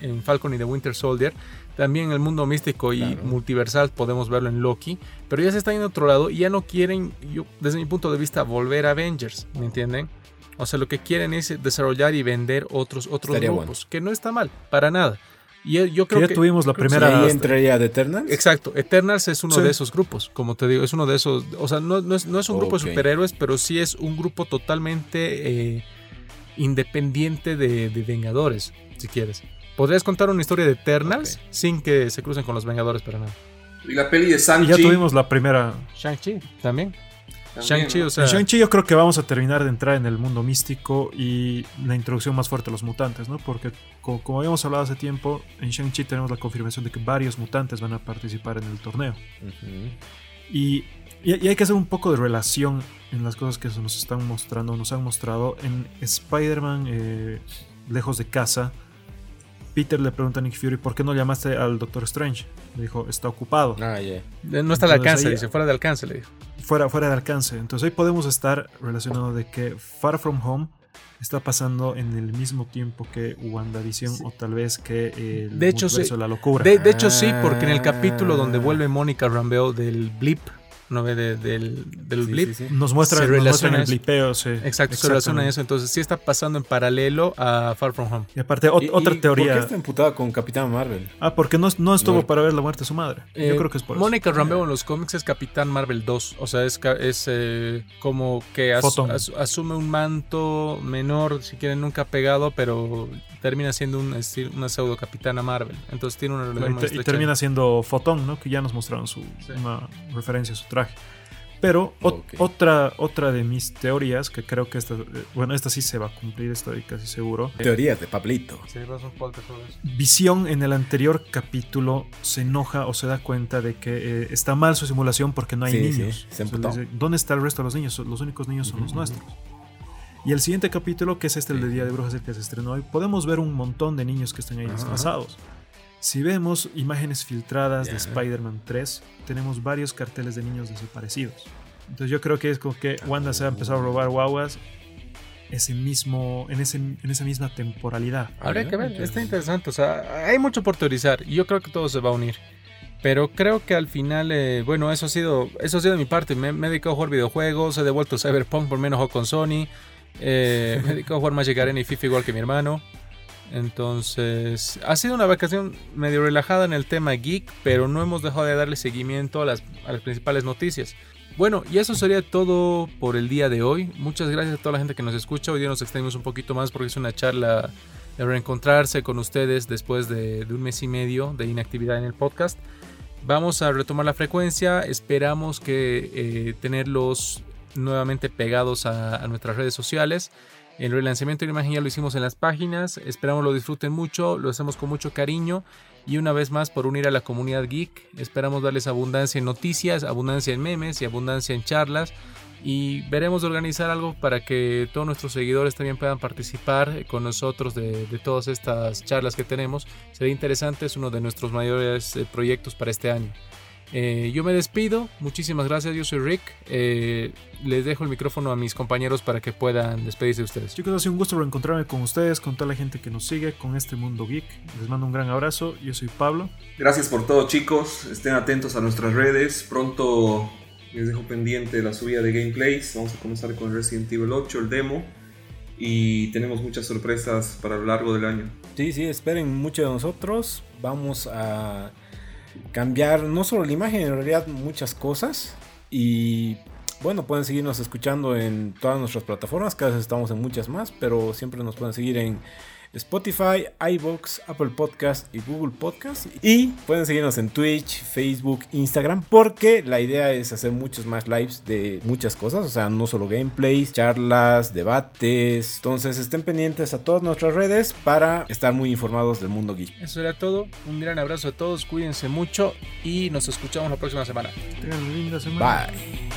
B: en Falcon y The Winter Soldier. También el mundo místico y
C: Claro.
B: multiversal podemos verlo en Loki. Pero ya se está yendo a otro lado y ya no quieren, yo, desde mi punto de vista, volver a Avengers, ¿me entienden? O sea, lo que quieren es desarrollar y vender otros, otros
C: Estaría
B: grupos, que no está mal, para nada. Y yo- yo
D: Que
B: creo
D: ya
B: que...
D: tuvimos la
B: creo que
D: primera.
C: ahí entraría de Eternals.
B: Exacto, Eternals es uno
D: Sí.
B: de esos grupos, como te digo, es uno de esos, o sea, no, no es, no es un grupo de superhéroes, pero sí es un grupo totalmente eh, independiente de, de Vengadores, si quieres. Podrías contar una historia de Eternals sin que se crucen con los Vengadores para nada.
E: Y la peli de
D: Y
E: Sanchi.
D: ya tuvimos la primera.
B: Shang-Chi también.
E: también,
B: Shang-Chi,
E: ¿no?
B: o sea,
D: En Shang-Chi yo creo que vamos a terminar de entrar en el mundo místico y la introducción más fuerte a los mutantes, ¿no? Porque co- como habíamos hablado hace tiempo, en Shang-Chi tenemos la confirmación de que varios mutantes van a participar en el torneo. Y- y hay que hacer un poco de relación en las cosas que se nos están mostrando, nos han mostrado. En Spider-Man, eh, lejos de casa, Peter le pregunta a Nick Fury, ¿por qué no llamaste al Doctor Strange? Le dijo, está ocupado.
C: Ah, ya.
B: no está al alcance,
D: ahí-
B: dice, fuera de alcance, le dijo.
D: fuera, fuera de alcance. Entonces ahí podemos estar relacionado de que Far From Home está pasando en el mismo tiempo que WandaVision o tal vez que el
B: De hecho, sí.
D: de la locura.
B: De, de hecho, sí, porque en el
C: Ah.
B: capítulo donde vuelve Mónica Rambeau del blip, ¿no ve? De- del, del
C: Sí,
B: blip.
C: sí, sí.
D: nos muestra,
B: relaciona
D: el
B: eso.
D: blipeo, sí.
B: Exacto, se relaciona eso. Entonces sí está pasando en paralelo a Far From Home.
D: Y aparte, ot-
C: ¿Y-
D: otra
C: y
D: teoría.
C: ¿Por qué está emputada con Capitán Marvel?
D: Ah, porque no, no estuvo
C: No.
D: para ver la muerte de su madre.
B: Eh,
D: Yo creo que es por
B: Mónica Rambeau en los cómics es Capitán Marvel 2. O sea, es, es eh, como que as-
D: Fotón.
B: as- asume un manto menor, si quieren, nunca pegado, pero termina siendo un, una pseudo Capitana Marvel. Entonces tiene una relación
D: Y, y termina siendo Fotón, ¿no? Que ya nos mostraron su,
B: Sí.
D: una referencia a su traje. Pero ot-
C: Ok.
D: otra, otra de mis teorías, que creo que esta, eh, bueno, esta sí se va a cumplir, estoy casi seguro.
C: Teorías de Pablito.
B: Sí.
D: Visión en el anterior capítulo se enoja o se da cuenta de que eh, está mal su simulación porque no hay
C: Sí, sí,
D: niños.
C: se
D: O sea, dice, ¿Dónde está el resto de los niños? Los únicos niños son los
C: Ujú.
D: nuestros. Y el siguiente capítulo, que es este, el de Día de Brujas, el que se estrenó hoy, podemos ver un montón de niños que están ahí disfrazados. Si vemos imágenes filtradas de
C: Ya.
D: Spider-Man 3, tenemos varios carteles de niños desaparecidos. Entonces yo creo que es como que Wanda se ha empezado a robar guaguas ese mismo, en, ese, en esa misma temporalidad.
B: Habría que ver, está interesante. O sea, hay mucho por teorizar y yo creo que todo se va a unir. Pero creo que al final, eh, bueno, eso ha sido eso ha sido de mi parte. Me, me he dedicado a jugar videojuegos, he devuelto Cyberpunk por menos con Sony. Eh, me he dedicado a jugar Magic Arena y FIFA igual que mi hermano. Entonces, ha sido una vacación medio relajada en el tema geek, pero no hemos dejado de darle seguimiento a las, principales noticias. Bueno, y eso sería todo por el día de hoy. Muchas gracias a toda la gente que nos escucha. Hoy día nos extendimos un poquito más porque es una charla de reencontrarse con ustedes después de, de un mes y medio de inactividad en el podcast. Vamos a retomar la frecuencia. Esperamos que eh, tenerlos nuevamente pegados a, nuestras redes sociales. El relanzamiento de la imagen ya lo hicimos en las páginas. Esperamos lo disfruten mucho. Lo hacemos con mucho cariño. Y una vez más por unir a la comunidad geek. Esperamos darles abundancia en noticias, abundancia en memes y abundancia en charlas. Y veremos de organizar algo para que todos nuestros seguidores también puedan participar con nosotros de, de todas estas charlas que tenemos. Sería interesante, es uno de nuestros mayores eh, proyectos para este año. Eh, yo me despido, muchísimas gracias, yo soy Rick. Eh, les dejo el micrófono a mis compañeros para que puedan despedirse de ustedes.
D: Chicos, ha sido un gusto reencontrarme con ustedes, con toda la gente que nos sigue, con este mundo geek. Les mando un gran abrazo. Yo soy Pablo.
E: Gracias por todo chicos, estén atentos a nuestras redes, pronto les dejo pendiente la subida de gameplays, vamos a comenzar con Resident Evil 8, el demo, y tenemos muchas sorpresas para lo largo del año.
C: Sí, sí, esperen mucho de nosotros. Vamos a cambiar no solo la imagen, en realidad muchas cosas. Y bueno, pueden seguirnos escuchando en todas nuestras plataformas. Cada vez estamos en muchas más, pero siempre nos pueden seguir en Spotify, iBox, Apple Podcast y Google Podcast. Y pueden seguirnos en Twitch, Facebook, Instagram, porque la idea es hacer muchos más lives de muchas cosas, o sea, no solo gameplays, charlas, debates. Entonces estén pendientes a todas nuestras redes para estar muy informados del mundo geek.
B: Eso era todo. Un gran abrazo a todos, cuídense mucho y nos escuchamos la próxima semana.
D: Tengan una linda semana.
C: Bye.